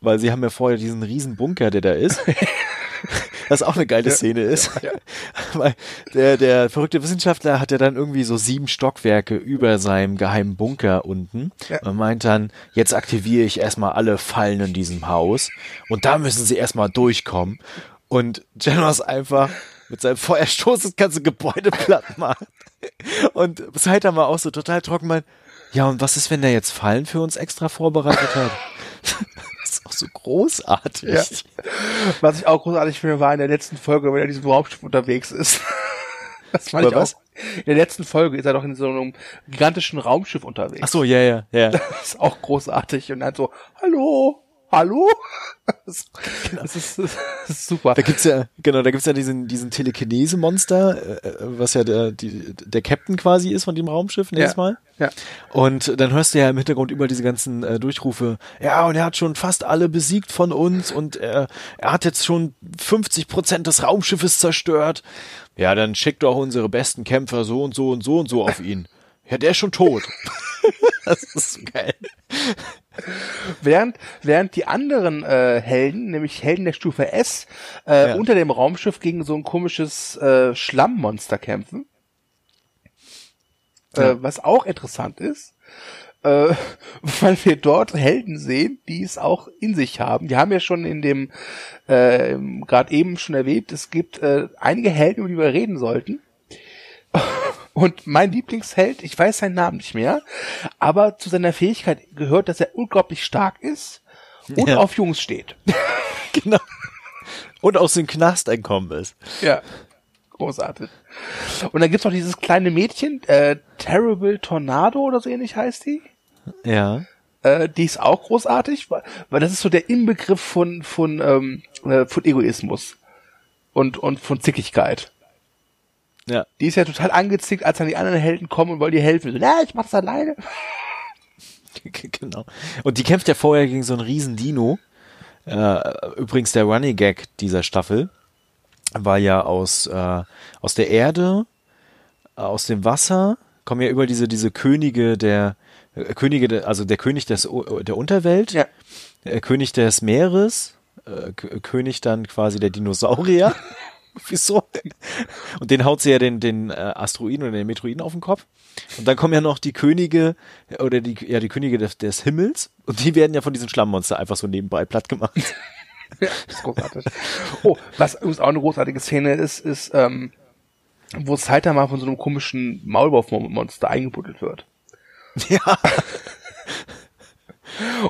B: Weil sie haben ja vorher diesen riesen Bunker, der da ist. <laughs> <laughs> was auch eine geile Szene ist. Ja. <laughs> Weil der, der verrückte Wissenschaftler hat ja dann irgendwie so sieben Stockwerke über seinem geheimen Bunker unten ja. und meint dann, jetzt aktiviere ich erstmal alle Fallen in diesem Haus und da müssen sie erstmal durchkommen. Und Janos einfach mit seinem Feuerstoß das ganze Gebäude platt macht. Und Saitama auch so total trocken meint, ja, und was ist, wenn der jetzt Fallen für uns extra vorbereitet hat? <laughs> so großartig. Ja.
A: Was ich auch großartig finde, war in der letzten Folge, wenn er in diesem Raumschiff unterwegs ist. <laughs> Das fand Oder ich was? auch. In der letzten Folge ist er doch in so einem gigantischen Raumschiff unterwegs.
B: Ach so, ja, ja, ja. <laughs>
A: Das ist auch großartig. Und dann so, hallo, hallo? <laughs> Das, das, ist, das ist super.
B: Da gibt's ja, genau, da gibt's ja diesen, diesen Telekinese-Monster, äh, was ja der, die, der Captain quasi ist von dem Raumschiff, nächstes
A: Ja.
B: Mal.
A: Ja.
B: Und dann hörst du ja im Hintergrund über diese ganzen äh, Durchrufe, ja, und er hat schon fast alle besiegt von uns und er, er hat jetzt schon 50 Prozent des Raumschiffes zerstört. Ja, dann schickt doch unsere besten Kämpfer so und so und so und so auf ihn. Ja, der ist schon tot. <laughs> das ist geil.
A: Während, während die anderen äh, Helden, nämlich Helden der Stufe S, äh,
B: Ja.
A: unter dem Raumschiff gegen so ein komisches äh, Schlammmonster kämpfen. Äh,
B: Ja.
A: was auch interessant ist, äh, <laughs> weil wir dort Helden sehen, die es auch in sich haben. Die haben ja schon in dem, äh, gerade eben schon erwähnt, es gibt äh, einige Helden, über die wir reden sollten. Und mein Lieblingsheld, ich weiß seinen Namen nicht mehr, aber zu seiner Fähigkeit gehört, dass er unglaublich stark ist und
B: Ja.
A: auf Jungs steht. <laughs>
B: Genau. Und aus dem Knast entkommen ist.
A: Ja. Großartig. Und dann gibt's noch dieses kleine Mädchen, äh, Terrible Tornado oder so ähnlich heißt die.
B: Ja.
A: Äh, die ist auch großartig, weil, weil das ist so der Inbegriff von, von, ähm, äh, von Egoismus und, und von Zickigkeit.
B: Ja.
A: Die ist ja total angezickt, als dann die anderen Helden kommen und wollen ihr helfen. So, na, ich mach's alleine. <laughs>
B: genau. Und die kämpft ja vorher gegen so einen riesen Dino. Äh, übrigens der Running Gag dieser Staffel war ja aus, äh, aus der Erde, äh, aus dem Wasser, kommen ja über diese, diese Könige der, äh, Könige, der, also der König des, O- der Unterwelt,
A: Ja.
B: äh, König des Meeres, äh, König dann quasi der Dinosaurier. <laughs> <laughs> Wieso? Und den haut sie ja den, den äh, Asteroiden oder den Meteoriten auf den Kopf. Und dann kommen ja noch die Könige oder die, ja, die Könige des, des Himmels und die werden ja von diesen Schlammmonster einfach so nebenbei platt gemacht. <laughs>
A: Ja, ist großartig. Oh, was übrigens auch eine großartige Szene ist, ist, ähm, wo Saitama von so einem komischen Maulwurfmonster eingebuddelt wird.
B: ja. <laughs>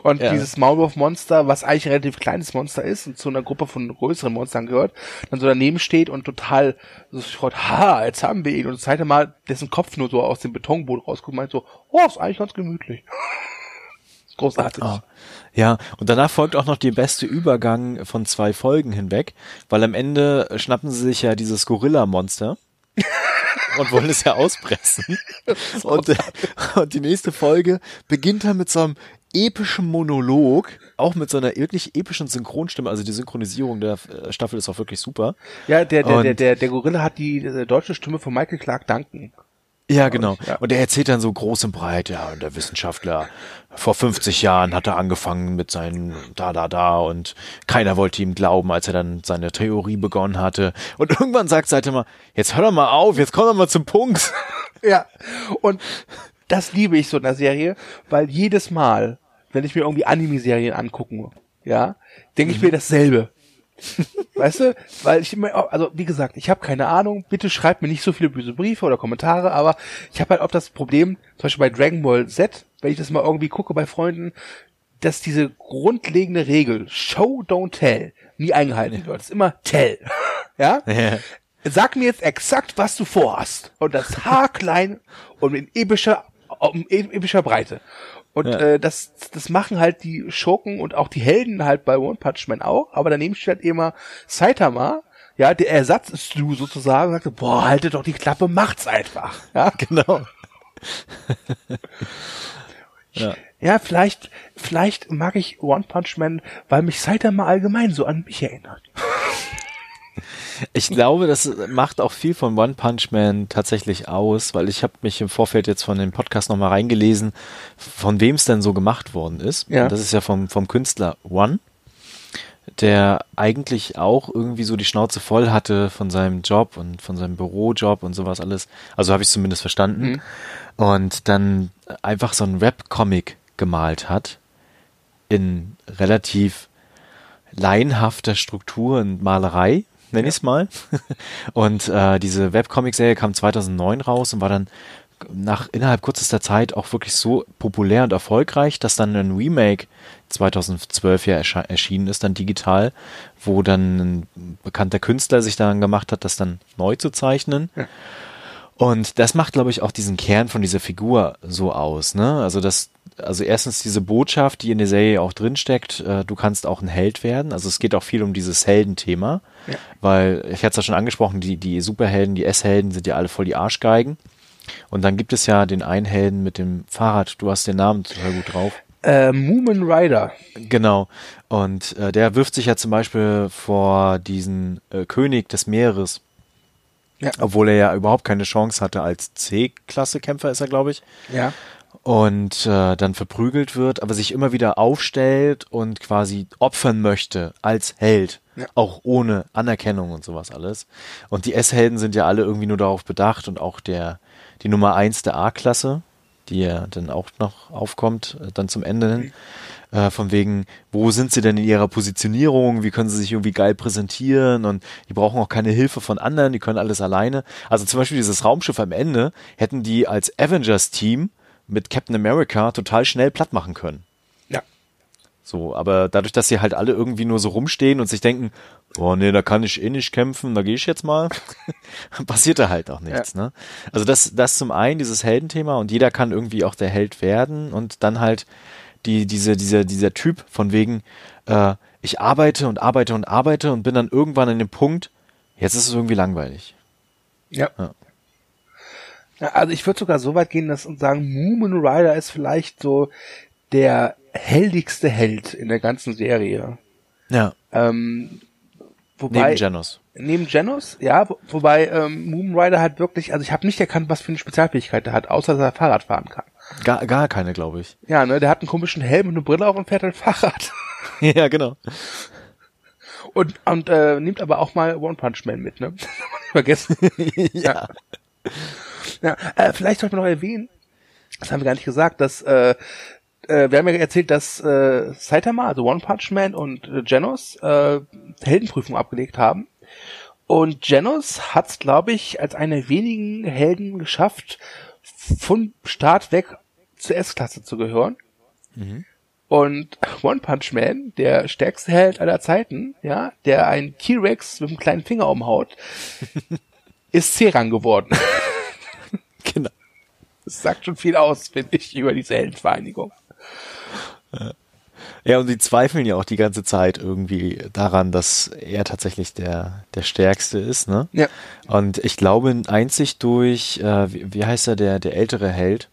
A: Und
B: Ja.
A: dieses Maulwurfmonster, was eigentlich ein relativ kleines Monster ist und zu einer Gruppe von größeren Monstern gehört, dann so daneben steht und total so sich freut, ha, jetzt haben wir ihn. Und Saitama, dessen Kopf nur so aus dem Betonboden rausguckt, meint so, oh, ist eigentlich ganz gemütlich. <laughs> großartig.
B: Oh. Ja, und danach folgt auch noch der beste Übergang von zwei Folgen hinweg, weil am Ende schnappen sie sich ja dieses Gorilla-Monster <laughs> und wollen es ja auspressen. Und, und die nächste Folge beginnt dann mit so einem epischen Monolog, auch mit so einer wirklich epischen Synchronstimme. Also die Synchronisierung der äh, Staffel ist auch wirklich super.
A: Ja, der, der,
B: Und-
A: der, der, der Gorilla hat die äh, deutsche Stimme von Michael Clark Duncan.
B: Ja, genau.
A: Ja.
B: Und er erzählt dann so groß und breit, ja, und der Wissenschaftler, vor 50 Jahren hat er angefangen mit seinen da, da, da und keiner wollte ihm glauben, als er dann seine Theorie begonnen hatte. Und <laughs> irgendwann sagt Seite mal, jetzt hör doch mal auf, jetzt komm doch mal zum Punkt.
A: Ja. Und das liebe ich so in der Serie, weil jedes Mal, wenn ich mir irgendwie Anime-Serien angucken, ja, denke ich mir dasselbe. Weißt du? Weil ich immer, also wie gesagt, ich habe keine Ahnung, bitte schreibt mir nicht so viele böse Briefe oder Kommentare, aber ich habe halt auch das Problem, zum Beispiel bei Dragon Ball Z, wenn ich das mal irgendwie gucke bei Freunden, dass diese grundlegende Regel, Show, don't tell, nie eingehalten wird. Es ist immer tell. <laughs> ja?
B: Ja.
A: Sag mir jetzt exakt, was du vorhast. Und das <laughs> Haar klein und in epischer, in epischer Breite. Und
B: Ja.
A: äh, das, das machen halt die Schurken und auch die Helden halt bei One Punch Man auch. Aber daneben steht halt immer Saitama, ja, der Ersatz ist du sozusagen, sagte, boah, haltet doch die Klappe, macht's einfach. Ja, <laughs>
B: Genau. ja.
A: ja vielleicht, vielleicht mag ich One Punch Man, weil mich Saitama allgemein so an mich erinnert. <laughs>
B: Ich glaube, das macht auch viel von One Punch Man tatsächlich aus, weil ich habe mich im Vorfeld jetzt von dem Podcast nochmal reingelesen, von wem es denn so gemacht worden ist.
A: Ja.
B: Und das ist ja vom, vom Künstler One, der eigentlich auch irgendwie so die Schnauze voll hatte von seinem Job und von seinem Bürojob und sowas alles. Also habe ich zumindest verstanden.
A: Mhm.
B: Und dann einfach so einen Rap-Comic gemalt hat in relativ laienhafter Struktur und Malerei, nenne ich es mal. <laughs> Und äh, diese Webcomic-Serie kam 2009 raus und war dann nach innerhalb kürzester Zeit auch wirklich so populär und erfolgreich, dass dann ein Remake 2012 ja erschienen ist, dann digital, wo dann ein bekannter Künstler sich daran gemacht hat, das dann neu zu zeichnen. Und das macht, glaube ich, auch diesen Kern von dieser Figur so aus. Ne? Also, dass also erstens diese Botschaft, die in der Serie auch drinsteckt, äh, du kannst auch ein Held werden. Also es geht auch viel um dieses Heldenthema, ja. weil ich hatte es ja schon angesprochen, die, die Superhelden, die S-Helden sind ja alle voll die Arschgeigen. Und dann gibt es ja den einen Helden mit dem Fahrrad, du hast den Namen total gut drauf.
A: Äh, Moomin Rider.
B: Genau. Und äh, der wirft sich ja zum Beispiel vor diesen äh, König des Meeres. Ja. Obwohl er ja überhaupt keine Chance hatte als C-Klasse-Kämpfer ist er, glaube ich.
A: Ja.
B: Und äh, dann verprügelt wird, aber sich immer wieder aufstellt und quasi opfern möchte als Held. Ja. Auch ohne Anerkennung und sowas alles. Und die S-Helden sind ja alle irgendwie nur darauf bedacht und auch der, die Nummer eins der A-Klasse, die ja dann auch noch aufkommt, äh, dann zum Ende hin. Äh, von wegen, wo sind sie denn in ihrer Positionierung? Wie können sie sich irgendwie geil präsentieren? Und die brauchen auch keine Hilfe von anderen, die können alles alleine. Also zum Beispiel dieses Raumschiff am Ende hätten die als Avengers-Team mit Captain America total schnell platt machen können. So, aber dadurch, dass sie halt alle irgendwie nur so rumstehen und sich denken, oh nee, da kann ich eh nicht kämpfen, da gehe ich jetzt mal, <laughs> passiert da halt auch nichts. Ja. Ne? Also das, das zum einen, dieses Heldenthema und jeder kann irgendwie auch der Held werden und dann halt die, diese, dieser, dieser Typ von wegen, äh, ich arbeite und arbeite und arbeite und bin dann irgendwann an dem Punkt, jetzt ist es irgendwie langweilig.
A: Ja. ja. ja also ich würde sogar so weit gehen dass und sagen, Moomin Rider ist vielleicht so der heldigste Held in der ganzen Serie.
B: Ja.
A: Ähm,
B: wobei, neben Janus.
A: Neben Janus, ja, wo, wobei ähm, Moon Rider halt wirklich, also ich habe nicht erkannt, was für eine Spezialfähigkeit er hat, außer dass er Fahrrad fahren kann.
B: Gar, gar keine, glaube ich.
A: Ja, ne, der hat einen komischen Helm und eine Brille auf und fährt ein Fahrrad. <laughs>
B: ja, genau.
A: Und, und äh, nimmt aber auch mal One Punch Man mit, ne? <laughs> Vergessen. <laughs>
B: ja.
A: ja äh, vielleicht sollte man noch erwähnen, das haben wir gar nicht gesagt, dass äh, äh, wir haben ja erzählt, dass äh, Saitama, also One Punch Man und äh, Genos äh, Heldenprüfung abgelegt haben. Und Genos hat es, glaube ich, als eine wenigen Helden geschafft, von Start weg zur S-Klasse zu gehören. Mhm. Und One Punch Man, der stärkste Held aller Zeiten, ja, der einen T-Rex mit einem kleinen Finger umhaut, <laughs> ist C-Rang geworden.
B: genau.
A: Das sagt schon viel aus, finde ich, über diese Heldenvereinigung.
B: Ja, und die zweifeln ja auch die ganze Zeit irgendwie daran, dass er tatsächlich der, der Stärkste ist, ne?
A: Ja.
B: Und ich glaube, einzig durch, äh, wie, wie heißt er, der, der ältere Held?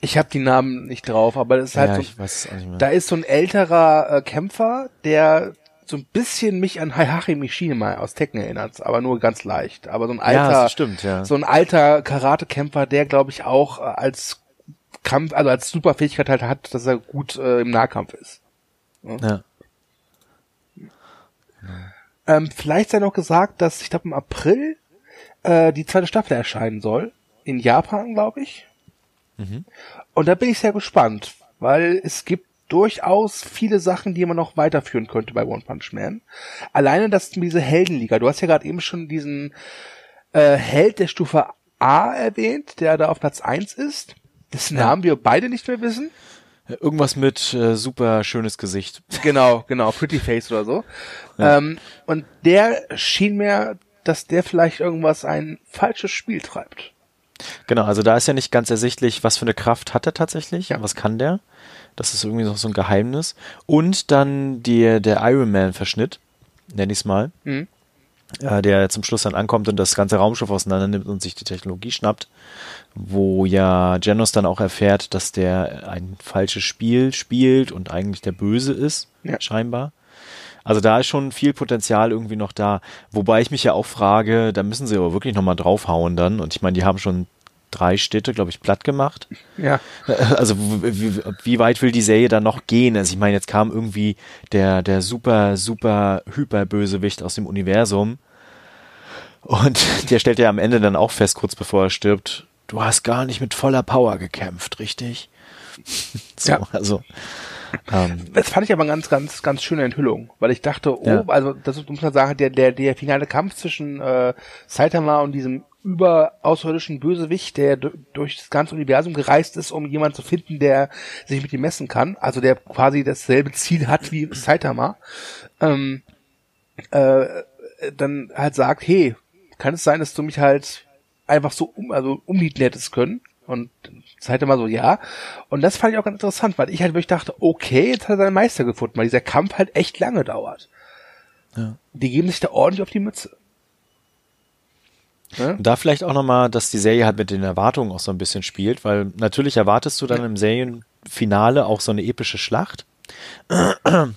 A: Ich habe die Namen nicht drauf, aber das ist halt
B: ja,
A: so,
B: ich weiß auch nicht mehr.
A: da ist so ein älterer äh, Kämpfer, der so ein bisschen mich an Heihachi Mishima aus Tekken erinnert, aber nur ganz leicht. Aber so ein alter,
B: ja, stimmt, ja.
A: so ein alter Karatekämpfer, der glaube ich auch äh, als Kampf, also als Superfähigkeit halt hat, dass er gut äh, im Nahkampf ist.
B: Ja. ja.
A: Ähm, vielleicht sei noch gesagt, dass ich glaube im April äh, die zweite Staffel erscheinen soll. In Japan, glaube ich.
B: Mhm.
A: Und da bin ich sehr gespannt, weil es gibt durchaus viele Sachen, die man noch weiterführen könnte bei One Punch Man. Alleine das diese Heldenliga. Du hast ja gerade eben schon diesen äh, Held der Stufe A erwähnt, der da auf Platz eins ist. Dessen ja. Namen wir beide nicht mehr wissen.
B: Irgendwas mit äh, super schönes Gesicht. <laughs>
A: Genau, genau, Pretty Face oder so. Ja. Ähm, und der schien mir, dass der vielleicht irgendwas ein falsches Spiel treibt.
B: Genau, also da ist ja nicht ganz ersichtlich, was für eine Kraft hat er tatsächlich, ja. was kann der. Das ist irgendwie noch so ein Geheimnis. Und dann die, der Iron Man-Verschnitt, nenn ich's mal. Mhm. Äh, der zum Schluss dann ankommt und das ganze Raumschiff auseinander nimmt und sich die Technologie schnappt wo ja Janos dann auch erfährt, dass der ein falsches Spiel spielt und eigentlich der Böse ist, ja. scheinbar. Also da ist schon viel Potenzial irgendwie noch da. Wobei ich mich ja auch frage, da müssen sie aber wirklich nochmal draufhauen dann. Und ich meine, die haben schon drei Städte, glaube ich, platt gemacht.
A: Ja. <laughs>
B: Also wie, wie weit will die Serie dann noch gehen? Also ich meine, jetzt kam irgendwie der, der super, super Hyperbösewicht aus dem Universum. Und <laughs> der stellt ja am Ende dann auch fest, kurz bevor er stirbt, du hast gar nicht mit voller Power gekämpft, richtig? <laughs>
A: so, ja.
B: also.
A: Ähm, das fand ich aber eine ganz, ganz, ganz schöne Enthüllung, weil ich dachte, oh, ja. also das muss man sagen, der, der, der finale Kampf zwischen äh, Saitama und diesem überaußerirdischen Bösewicht, der durch das ganze Universum gereist ist, um jemanden zu finden, der sich mit ihm messen kann, also der quasi dasselbe Ziel hat wie Saitama, ähm, äh, dann halt sagt, hey, kann es sein, dass du mich halt einfach so um, also umnieten hättest können. Und Saitama so, ja. Und das fand ich auch ganz interessant, weil ich halt wirklich dachte, okay, jetzt hat er seinen Meister gefunden, weil dieser Kampf halt echt lange dauert. Ja. Die geben sich da ordentlich auf die Mütze.
B: Ja? Da vielleicht auch nochmal, dass die Serie halt mit den Erwartungen auch so ein bisschen spielt, weil natürlich erwartest du dann im Serienfinale auch so eine epische Schlacht. <clears throat>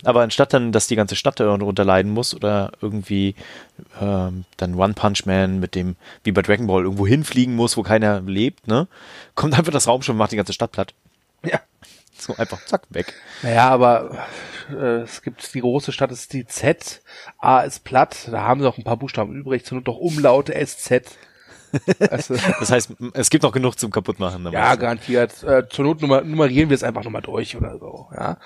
B: Aber anstatt dann, dass die ganze Stadt darunter leiden muss oder irgendwie ähm, dann One Punch Man mit dem, wie bei Dragon Ball, irgendwo hinfliegen muss, wo keiner lebt, ne? Kommt einfach das Raumschiff und macht die ganze Stadt platt.
A: Ja.
B: So einfach, zack, weg.
A: Naja, aber äh, es gibt die große Stadt, ist die Z, A ist platt, da haben sie noch ein paar Buchstaben übrig, zur Not doch Umlaute SZ.
B: Also, <laughs> das heißt, es gibt noch genug zum Kaputtmachen.
A: Ja, garantiert. Äh, zur Not nummer, nummerieren wir es einfach nochmal durch oder so. Ja.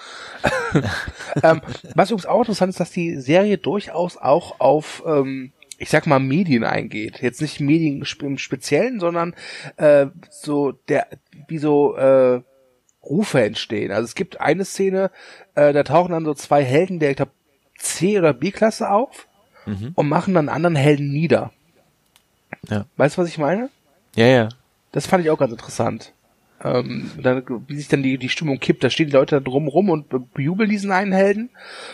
A: <laughs> ähm, was übrigens auch interessant ist, dass die Serie durchaus auch auf, ähm, ich sag mal, Medien eingeht. Jetzt nicht Medien im Speziellen, sondern äh, so der, wie so äh, Rufe entstehen. Also es gibt eine Szene, äh, da tauchen dann so zwei Helden der, ich glaube, C- oder B-Klasse auf mhm. und machen dann anderen Helden nieder. Ja. Weißt du, was ich meine?
B: Ja, ja.
A: Das fand ich auch ganz interessant. Ähm, dann, wie sich dann die, die Stimmung kippt, da stehen die Leute da drumrum und bejubeln diesen einen Helden.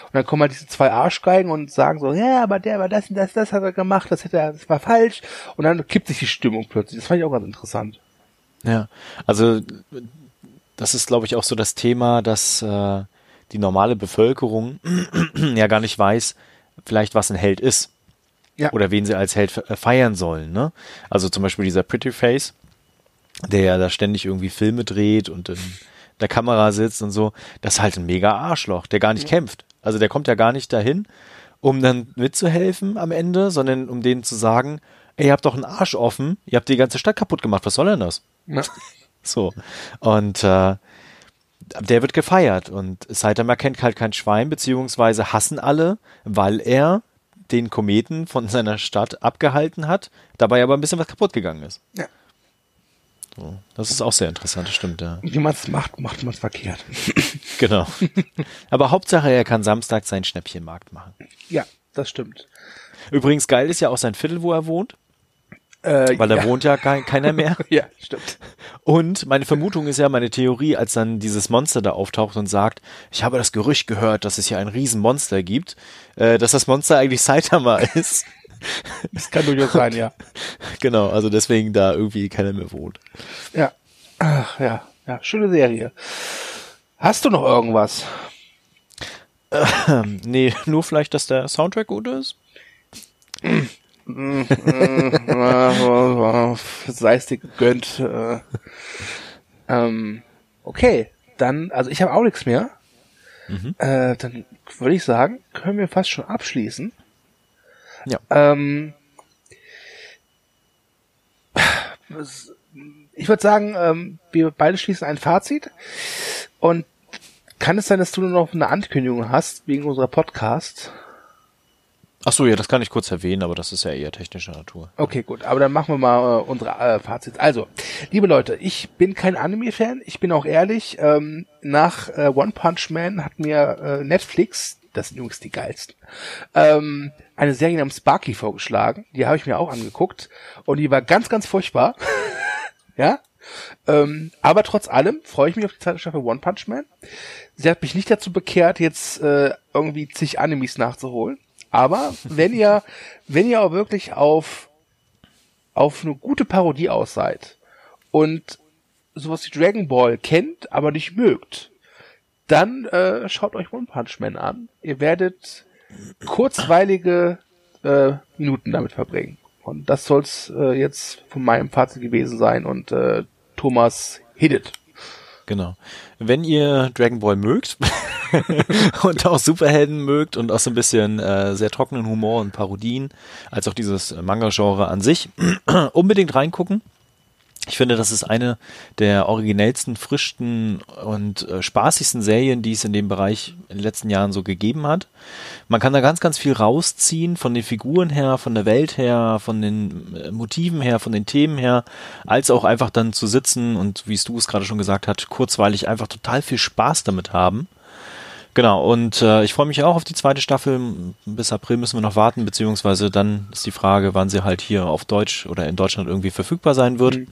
A: Und dann kommen halt diese zwei Arschgeigen und sagen so, ja, aber der, aber das und das, das hat er gemacht, das hätte er, das war falsch. Und dann kippt sich die Stimmung plötzlich. Das fand ich auch ganz interessant.
B: Ja, also das ist, glaube ich, auch so das Thema, dass äh, die normale Bevölkerung <clears throat> ja gar nicht weiß, vielleicht was ein Held ist ja. oder wen sie als Held äh, feiern sollen. Ne? Also zum Beispiel dieser Pretty Face, der ja da ständig irgendwie Filme dreht und in der Kamera sitzt und so, das ist halt ein mega Arschloch, der gar nicht ja. kämpft. Also der kommt ja gar nicht dahin, um dann mitzuhelfen am Ende, sondern um denen zu sagen, ey, ihr habt doch einen Arsch offen, ihr habt die ganze Stadt kaputt gemacht, was soll denn das? Ja. <laughs> So. Und äh, der wird gefeiert und Saitama kennt halt kein Schwein, beziehungsweise hassen alle, weil er den Kometen von <laughs> seiner Stadt abgehalten hat, dabei aber ein bisschen was kaputt gegangen ist. Ja. So, das ist auch sehr interessant, das stimmt, ja.
A: Wie man es macht, macht man es verkehrt. <laughs>
B: genau. Aber Hauptsache, er kann Samstag seinen Schnäppchenmarkt machen.
A: Ja, das stimmt.
B: Übrigens geil ist ja auch sein Viertel, wo er wohnt. Äh, Weil da ja. wohnt ja kein, keiner mehr. <laughs>
A: ja, stimmt.
B: Und meine Vermutung ist ja, meine Theorie, als dann dieses Monster da auftaucht und sagt, ich habe das Gerücht gehört, dass es hier ein Riesenmonster gibt, äh, dass das Monster eigentlich Saitama <laughs> ist.
A: Das kann durchaus sein, ja. <laughs>
B: Genau, also deswegen da irgendwie keiner mehr wohnt.
A: Ja. Ach, ja. Ja, schöne Serie. Hast du noch irgendwas?
B: Ähm, nee, nur vielleicht, dass der Soundtrack gut ist. <clears throat>
A: sei es dir gegönnt. Äh, ähm, okay, dann, also ich habe auch nichts mehr. Mhm. Äh, dann würde ich sagen, können wir fast schon abschließen.
B: Ja.
A: Ähm, ich würde sagen, ähm, wir beide schließen ein Fazit. Und kann es sein, dass du nur noch eine Ankündigung hast wegen unserer Podcast?
B: Ach so, ja, das kann ich kurz erwähnen, aber das ist ja eher technischer Natur.
A: Okay, gut, aber dann machen wir mal äh, unsere äh, Fazit. Also, liebe Leute, ich bin kein Anime-Fan, ich bin auch ehrlich, ähm, nach äh, One Punch Man hat mir äh, Netflix, das sind übrigens die geilsten, ähm, eine Serie namens Sparky vorgeschlagen, die habe ich mir auch angeguckt und die war ganz, ganz furchtbar. <laughs> ja, ähm, aber trotz allem freue ich mich auf die zweite Staffel One Punch Man. Sie hat mich nicht dazu bekehrt, jetzt äh, irgendwie zig Animes nachzuholen. Aber wenn ihr, wenn ihr auch wirklich auf, auf eine gute Parodie aus seid und sowas wie Dragon Ball kennt, aber nicht mögt, dann äh, schaut euch One Punch Man an. Ihr werdet kurzweilige äh, Minuten damit verbringen. Und das soll's äh, jetzt von meinem Fazit gewesen sein und äh, Thomas Hiddet.
B: Genau. Wenn ihr Dragon Ball mögt <laughs> und auch Superhelden mögt und auch so ein bisschen äh, sehr trockenen Humor und Parodien, als auch dieses Manga-Genre an sich, <clears throat> unbedingt reingucken. Ich finde, das ist eine der originellsten, frischsten und äh, spaßigsten Serien, die es in dem Bereich in den letzten Jahren so gegeben hat. Man kann da ganz, ganz viel rausziehen, von den Figuren her, von der Welt her, von den äh, Motiven her, von den Themen her, als auch einfach dann zu sitzen und, wie es du es gerade schon gesagt hast, kurzweilig einfach total viel Spaß damit haben. Genau, und äh, ich freue mich auch auf die zweite Staffel. Bis April müssen wir noch warten, beziehungsweise dann ist die Frage, wann sie halt hier auf Deutsch oder in Deutschland irgendwie verfügbar sein wird. Mhm.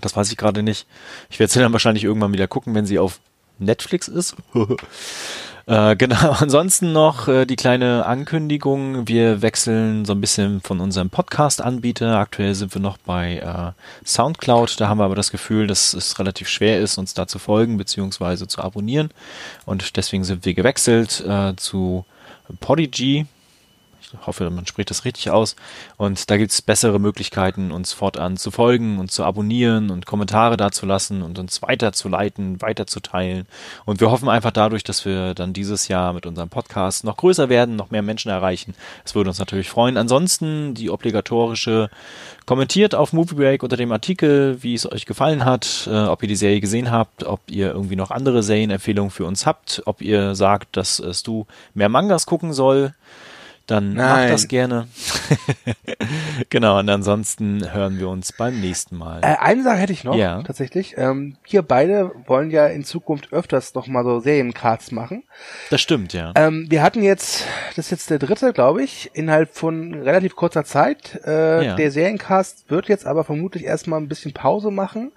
B: Das weiß ich gerade nicht. Ich werde sie dann wahrscheinlich irgendwann wieder gucken, wenn sie auf Netflix ist. <laughs> äh, genau, <laughs> ansonsten noch äh, die kleine Ankündigung. Wir wechseln so ein bisschen von unserem Podcast-Anbieter. Aktuell sind wir noch bei äh, Soundcloud. Da haben wir aber das Gefühl, dass es relativ schwer ist, uns da zu folgen bzw. zu abonnieren. Und deswegen sind wir gewechselt äh, zu Podigy ich hoffe, man spricht das richtig aus. Und da gibt es bessere Möglichkeiten, uns fortan zu folgen und zu abonnieren und Kommentare dazulassen und uns weiterzuleiten, weiterzuteilen. Und wir hoffen einfach dadurch, dass wir dann dieses Jahr mit unserem Podcast noch größer werden, noch mehr Menschen erreichen. Das würde uns natürlich freuen. Ansonsten die obligatorische kommentiert auf Movie Break unter dem Artikel, wie es euch gefallen hat, äh, ob ihr die Serie gesehen habt, ob ihr irgendwie noch andere Serienempfehlungen für uns habt, ob ihr sagt, dass es du mehr Mangas gucken soll dann Nein. mach das gerne. <laughs> genau, und ansonsten hören wir uns beim nächsten Mal.
A: Äh, eine Sache hätte ich noch, ja. tatsächlich. Ähm, wir beide wollen ja in Zukunft öfters noch mal so Seriencards machen.
B: Das stimmt, ja.
A: Ähm, wir hatten jetzt, das ist jetzt der dritte, glaube ich, innerhalb von relativ kurzer Zeit. Äh, ja. Der Seriencast wird jetzt aber vermutlich erstmal ein bisschen Pause machen,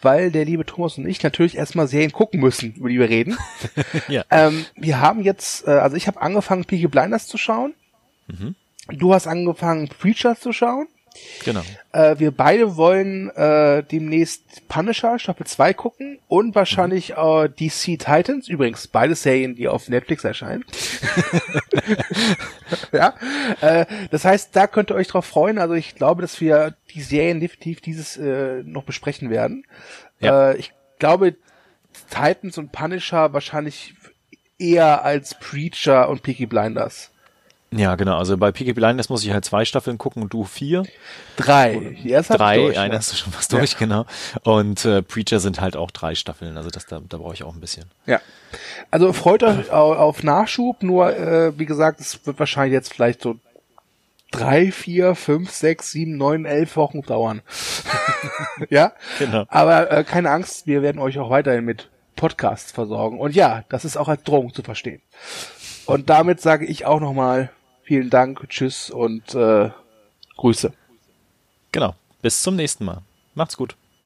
A: weil der liebe Thomas und ich natürlich erstmal Serien gucken müssen, über die wir reden. <laughs> ja. Ähm, wir haben jetzt, äh, also ich habe angefangen, Peaky Blinders zu schauen. Mhm. Du hast angefangen, Preachers zu schauen.
B: Genau.
A: Äh, wir beide wollen äh, demnächst Punisher Staffel 2 gucken und wahrscheinlich mhm. äh, DC Titans. Übrigens, beide Serien, die auf Netflix erscheinen. <laughs> ja. Äh, das heißt, da könnt ihr euch drauf freuen. Also ich glaube, dass wir die Serien definitiv dieses äh, noch besprechen werden. Ja. Äh, ich glaube, Titans und Punisher wahrscheinlich eher als Preacher und Peaky Blinders.
B: Ja, genau. Also bei Peaky Blinders muss ich halt zwei Staffeln gucken und du vier.
A: Drei.
B: Die erste drei, durch, eine hast du schon was durch, ja. genau. Und äh, Preacher sind halt auch drei Staffeln. Also das da, da brauche ich auch ein bisschen.
A: Ja. Also freut euch auf Nachschub. Nur äh, wie gesagt, es wird wahrscheinlich jetzt vielleicht so drei, vier, fünf, sechs, sieben, neun, elf Wochen dauern. <laughs> ja. Genau. Aber äh, keine Angst, wir werden euch auch weiterhin mit Podcasts versorgen. Und ja, das ist auch als Drohung zu verstehen. Und damit sage ich auch nochmal Vielen Dank, tschüss und äh, Grüße.
B: Genau. Bis zum nächsten Mal. Macht's gut.